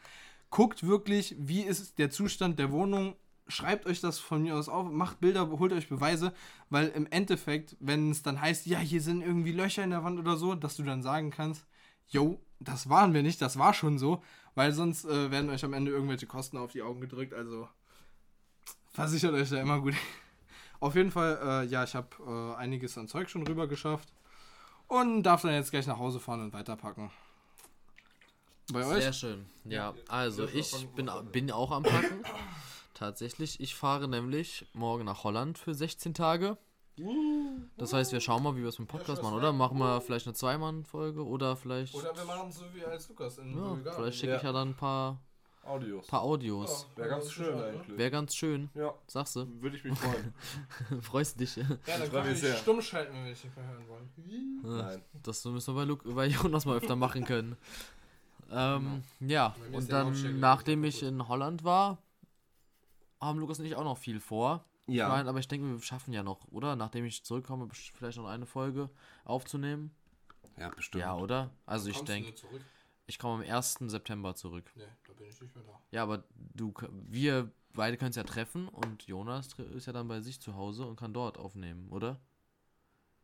guckt wirklich, wie ist der Zustand der Wohnung. Schreibt euch das von mir aus auf, macht Bilder, holt euch Beweise, weil im Endeffekt, wenn es dann heißt, ja, hier sind irgendwie Löcher in der Wand oder so, dass du dann sagen kannst, yo, das waren wir nicht, das war schon so, weil sonst äh, werden euch am Ende irgendwelche Kosten auf die Augen gedrückt. Also versichert euch da immer gut. Auf jeden Fall, äh, ja, ich habe äh, einiges an Zeug schon rüber geschafft und darf dann jetzt gleich nach Hause fahren und weiterpacken. Bei euch? Sehr schön. Ja, also ich bin, bin auch am Packen. Tatsächlich, ich fahre nämlich morgen nach Holland für 16 Tage. Das heißt, wir schauen mal, wie wir es mit dem Podcast Ja, machen, oder? Machen wir vielleicht eine Zweimann-Folge oder vielleicht. Oder wir machen es so wie als Lukas in ja, Bulgarien. vielleicht schicke ich ja dann ein paar, Audios. paar Audios. Wäre ganz schön eigentlich. Wäre ganz schön, Ja, sagst du. würde ich mich freuen. Freust du dich? Ja, dann können wir sehr. stumm schalten, wenn wir dich nicht mehr hören wollen. Nein. Das müssen wir bei, Luke, bei Jonas mal öfter machen können. Ähm, ja, und dann, nachdem ich in Holland war, haben Lukas und ich auch noch viel vor. Ja. Ich meine, aber ich denke, wir schaffen ja noch, oder? Nachdem ich zurückkomme, vielleicht noch eine Folge aufzunehmen. Ja, bestimmt. Ja, oder? Also ich denke, ich komme am 1. September zurück. Nee, da bin ich nicht mehr da. Ja, aber du, k- wir beide können es ja treffen und Jonas ist ja dann bei sich zu Hause und kann dort aufnehmen, oder?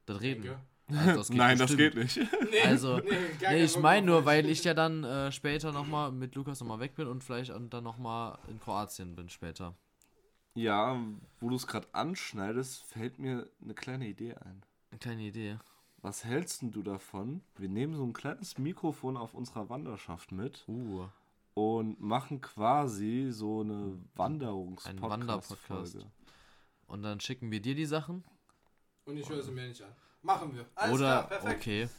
Das Reden. Also, das geht Nein, das bestimmt. geht nicht. Nee, Also, Nee, keinen ich meine nur, weil ich ja dann äh, später nochmal mit Lukas nochmal weg bin und vielleicht und dann nochmal in Kroatien bin später. Ja, wo du es gerade anschneidest, fällt mir eine kleine Idee ein. Eine kleine Idee. Was hältst denn du davon? Wir nehmen so ein kleines Mikrofon auf unserer Wanderschaft mit Uh, und machen quasi so eine wanderungs Ein podcast Wanderpodcast. Und dann schicken wir dir die Sachen. Und ich höre sie mir nicht an. Machen wir. Alles Oder, klar, perfekt. okay.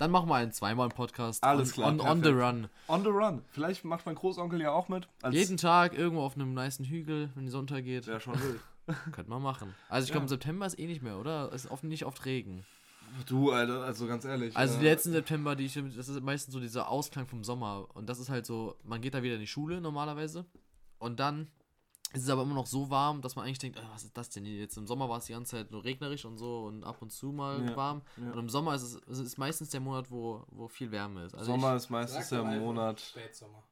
Dann machen wir einen zweimal Podcast. Alles on, klar, On, on the run. On the run. Vielleicht macht mein Großonkel ja auch mit. Jeden Tag irgendwo auf einem niceen Hügel, wenn die Sonne untergeht. Wäre schon wild. Könnte man machen. Also ich Ja. glaube, im September ist eh nicht mehr, oder? Es ist oft nicht oft Regen. Du, Alter, also ganz ehrlich. Also die äh, letzten September, die ich, das ist meistens so dieser Ausklang vom Sommer. Und das ist halt so, man geht da wieder in die Schule normalerweise. Und dann ist es aber immer noch so warm, dass man eigentlich denkt, "Ah, was ist das denn hier? Jetzt im Sommer war es die ganze Zeit nur regnerisch und so und ab und zu mal Ja, warm. ja. Und im Sommer ist es, es ist meistens der Monat, wo, wo viel Wärme ist. Also Sommer ich, ist meistens der Monat. Spätsommer.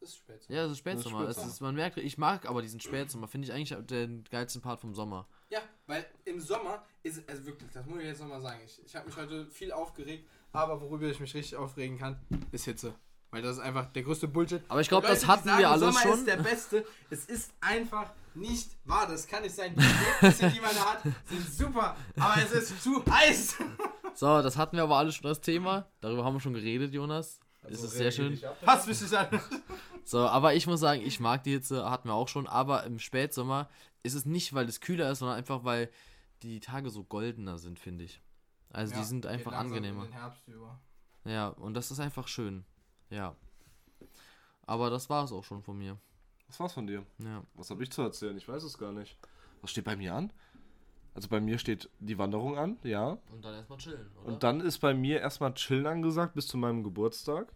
Das ist Spätsommer. ja, es ist Spätsommer. Das ist Es Spätsommer. ist, man merkt, ich mag aber diesen Spätsommer. Finde ich eigentlich den geilsten Part vom Sommer. Ja, weil im Sommer ist also wirklich, das muss ich jetzt nochmal sagen. Ich, ich habe mich heute viel aufgeregt, aber worüber ich mich richtig aufregen kann, ist Hitze. Weil das ist einfach der größte Bullshit. Aber ich glaube, das hatten sagen, wir alles Sommer schon. ist der beste. Es ist einfach nicht wahr. Das kann nicht sein. Die Ergebnisse, die man hat, sind super. Aber es ist zu heiß. So, das hatten wir aber alles schon das Thema. Darüber haben wir schon geredet, Jonas. es ist sehr schön. Passt mich nicht an. So, aber ich muss sagen, ich mag die Hitze, hatten wir auch schon, aber im Spätsommer ist es nicht, weil es kühler ist, sondern einfach, weil die Tage so goldener sind, finde ich. Also Ja, die sind einfach angenehmer. Ja, und das ist einfach schön. Ja. Aber das war es auch schon von mir. Was war's von dir? Ja. Was habe ich zu erzählen? Ich weiß es gar nicht. Was steht bei mir an? Also bei mir steht die Wanderung an, ja. Und dann erstmal chillen, oder? Und dann ist bei mir erstmal Chillen angesagt bis zu meinem Geburtstag.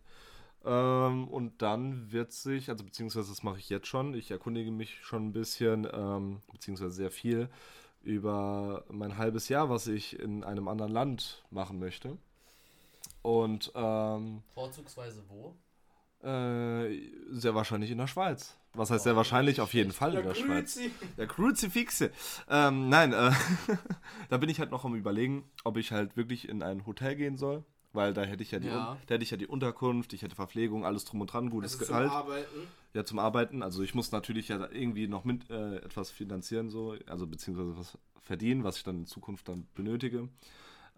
Ähm, und dann wird sich, also beziehungsweise das mache ich jetzt schon, ich erkundige mich schon ein bisschen, ähm, beziehungsweise sehr viel über mein halbes Jahr, was ich in einem anderen Land machen möchte. Und ähm, Vorzugsweise wo? äh, sehr wahrscheinlich in der Schweiz. Was heißt sehr wahrscheinlich? Auf jeden Fall in der Schweiz. Grüezi. Der Crucifixe. Ähm, nein, äh, da bin ich halt noch am überlegen, ob ich halt wirklich in ein Hotel gehen soll. Weil da hätte ich ja die, Ja. Da hätte ich ja die Unterkunft, ich hätte Verpflegung, alles drum und dran, gutes Also zum Gehalt. Arbeiten. Ja, zum Arbeiten. Also ich muss natürlich ja irgendwie noch mit äh, etwas finanzieren, so, also beziehungsweise was verdienen, was ich dann in Zukunft dann benötige.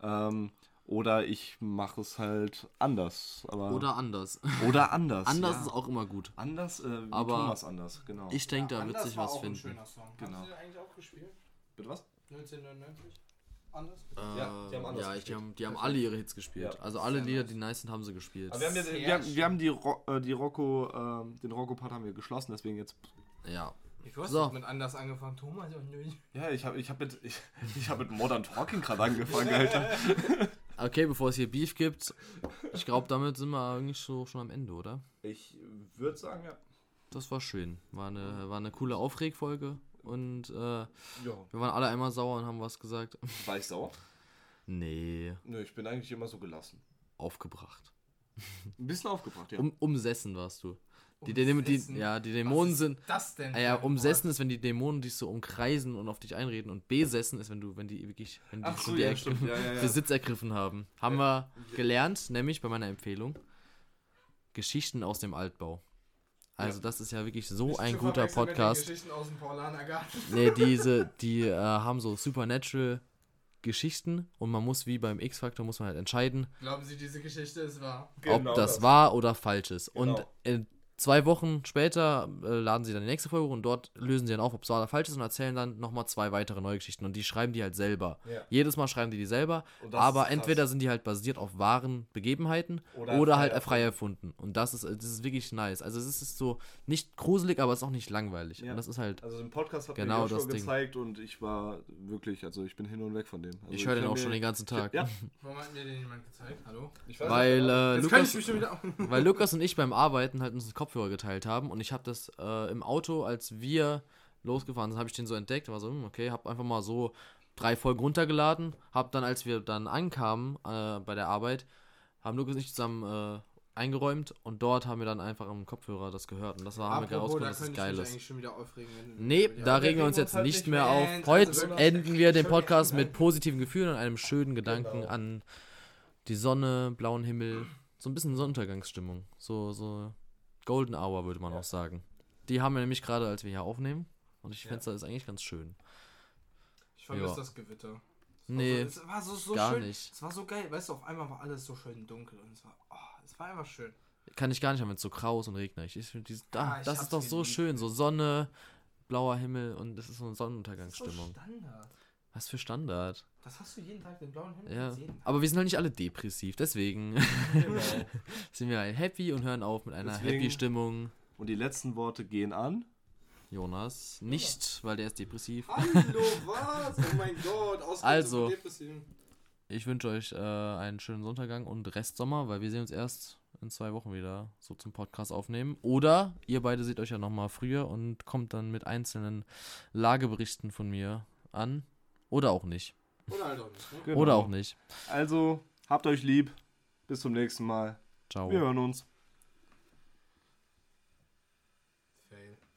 Ähm, oder ich mache es halt anders. Aber, Oder anders. oder anders. anders ja. ist auch immer gut. Anders, äh, wie Aber Thomas anders, genau. Ich denke, da wird sich war was auch ein finden. schöner Song. Genau. Haben Sie eigentlich auch gespielt? Bitte was? 1999? Anders? Äh, Ja, die haben anders ja, ich, die gespielt. haben, die haben alle ihre Hits gespielt. Ja. Also alle Lieder, die nice sind, haben sie gespielt. Aber wir haben, ja, wir haben, wir haben die, Ro äh, die Rocco, ähm, den Rocco-Part haben wir geschlossen, deswegen jetzt. Ja. Du hast So. mit anders angefangen. Thomas und nö. Ja, ich habe ich hab mit, ich, ich hab mit Modern Talking gerade angefangen, Alter. Okay, bevor es hier Beef gibt, ich glaube, damit sind wir eigentlich so schon am Ende, oder? Ich würde sagen, ja. Das war schön. War eine, war eine coole Aufregfolge und äh, Ja. wir waren alle einmal sauer und haben was gesagt. War ich sauer? Nee, Nö, ich bin eigentlich immer so gelassen. aufgebracht. Ein bisschen aufgebracht, ja. Um, umsessen warst du. Die, Dämonen, die, Umsessen? ja, die Dämonen sind. Das denn? Ah ja, umsessen Wort? ist, wenn die Dämonen dich so umkreisen und auf dich einreden. Und besessen ist, wenn du, wenn die wirklich, wenn die so, die ja. Ja, ja, ja. Besitz ergriffen haben. Haben wir gelernt, nämlich bei meiner Empfehlung. Geschichten aus dem Altbau. Also Ja. das ist ja wirklich so Nicht ein zu guter verwechseln mit den Podcast. Geschichten aus dem Paulanergarten. Nee, diese, die äh, haben so supernatural Geschichten und man muss wie beim X-Factor muss man halt entscheiden, Glauben Sie, diese Geschichte ist wahr? Genau ob das, wahr oder falsch ist. Und Genau. äh, Zwei Wochen später äh, laden sie dann die nächste Folge hoch und dort lösen sie dann auf, ob es wahr oder falsch ist und erzählen dann nochmal zwei weitere neue Geschichten. Und die schreiben die halt selber. Ja. Jedes Mal schreiben die die selber, das aber entweder sind die halt basiert auf wahren Begebenheiten Oder oder, frei halt frei erfunden. Und das ist, das ist wirklich nice. Also es ist so nicht gruselig, aber es ist auch nicht langweilig. Ja. Und das ist halt, Also im Podcast hat Genau mir das Joshua Ding. gezeigt und ich war wirklich, also ich bin hin und weg von dem. Also ich höre den auch schon den ganzen Tag. Ja, Warum hat mir den jemand gezeigt? Hallo? Ich Weil, äh, Lukas-. Weil Lukas und ich beim Arbeiten halt uns Kopfhörer geteilt haben und ich habe das äh, im Auto, als wir losgefahren sind, habe ich den so entdeckt, war so, hm, okay, habe einfach mal so drei Folgen runtergeladen, habe dann, als wir dann ankamen äh, bei der Arbeit, haben Lukas und ich zusammen äh, eingeräumt und dort haben wir dann einfach am Kopfhörer das gehört und das war, haben wir herausgefunden, da dass es geil ist. schon aufregen. Nee, da regen wir uns jetzt halt nicht mehr auf. Ernst, Heute also enden wir den Podcast mit positiven Gefühlen und einem schönen Gedanken Genau. an die Sonne, blauen Himmel, so ein bisschen Sonnenuntergangsstimmung. So, so Golden Hour würde man auch sagen. Die haben wir nämlich gerade, als wir hier aufnehmen. Und ich Ja. finde das ist eigentlich ganz schön. Ich vermisse Ja. das Gewitter. Nee, Also, es war so, so gar schön. nicht. Es war so geil. Weißt du, auf einmal war alles so schön dunkel und es war, oh, es war einfach schön. kann ich gar nicht haben, wenn es so kraus und regnerig ist. Ich da, Ah, ich das ist doch so schön. So Sonne, blauer Himmel und es ist so eine Das ist so Sonnenuntergangsstimmung. Standard. Was für Standard. Das hast du jeden Tag den blauen Himmel. Ja. Aber wir sind halt nicht alle depressiv, deswegen genau. sind wir happy und hören auf mit einer Deswegen- happy Stimmung. Und die letzten Worte gehen an. Jonas nicht, weil der ist depressiv. Hallo, was? Oh mein Gott. ausgerechnet Also. Ich wünsche euch äh, einen schönen Sonntaggang und Restsommer, weil wir sehen uns erst in zwei Wochen wieder so zum Podcast aufnehmen. Oder ihr beide seht euch ja nochmal früher und kommt dann mit einzelnen Lageberichten von mir an. Oder auch nicht. Oder halt auch nicht. Ne? Genau. Oder auch nicht. Also, habt euch lieb. Bis zum nächsten Mal. Ciao. Wir hören uns.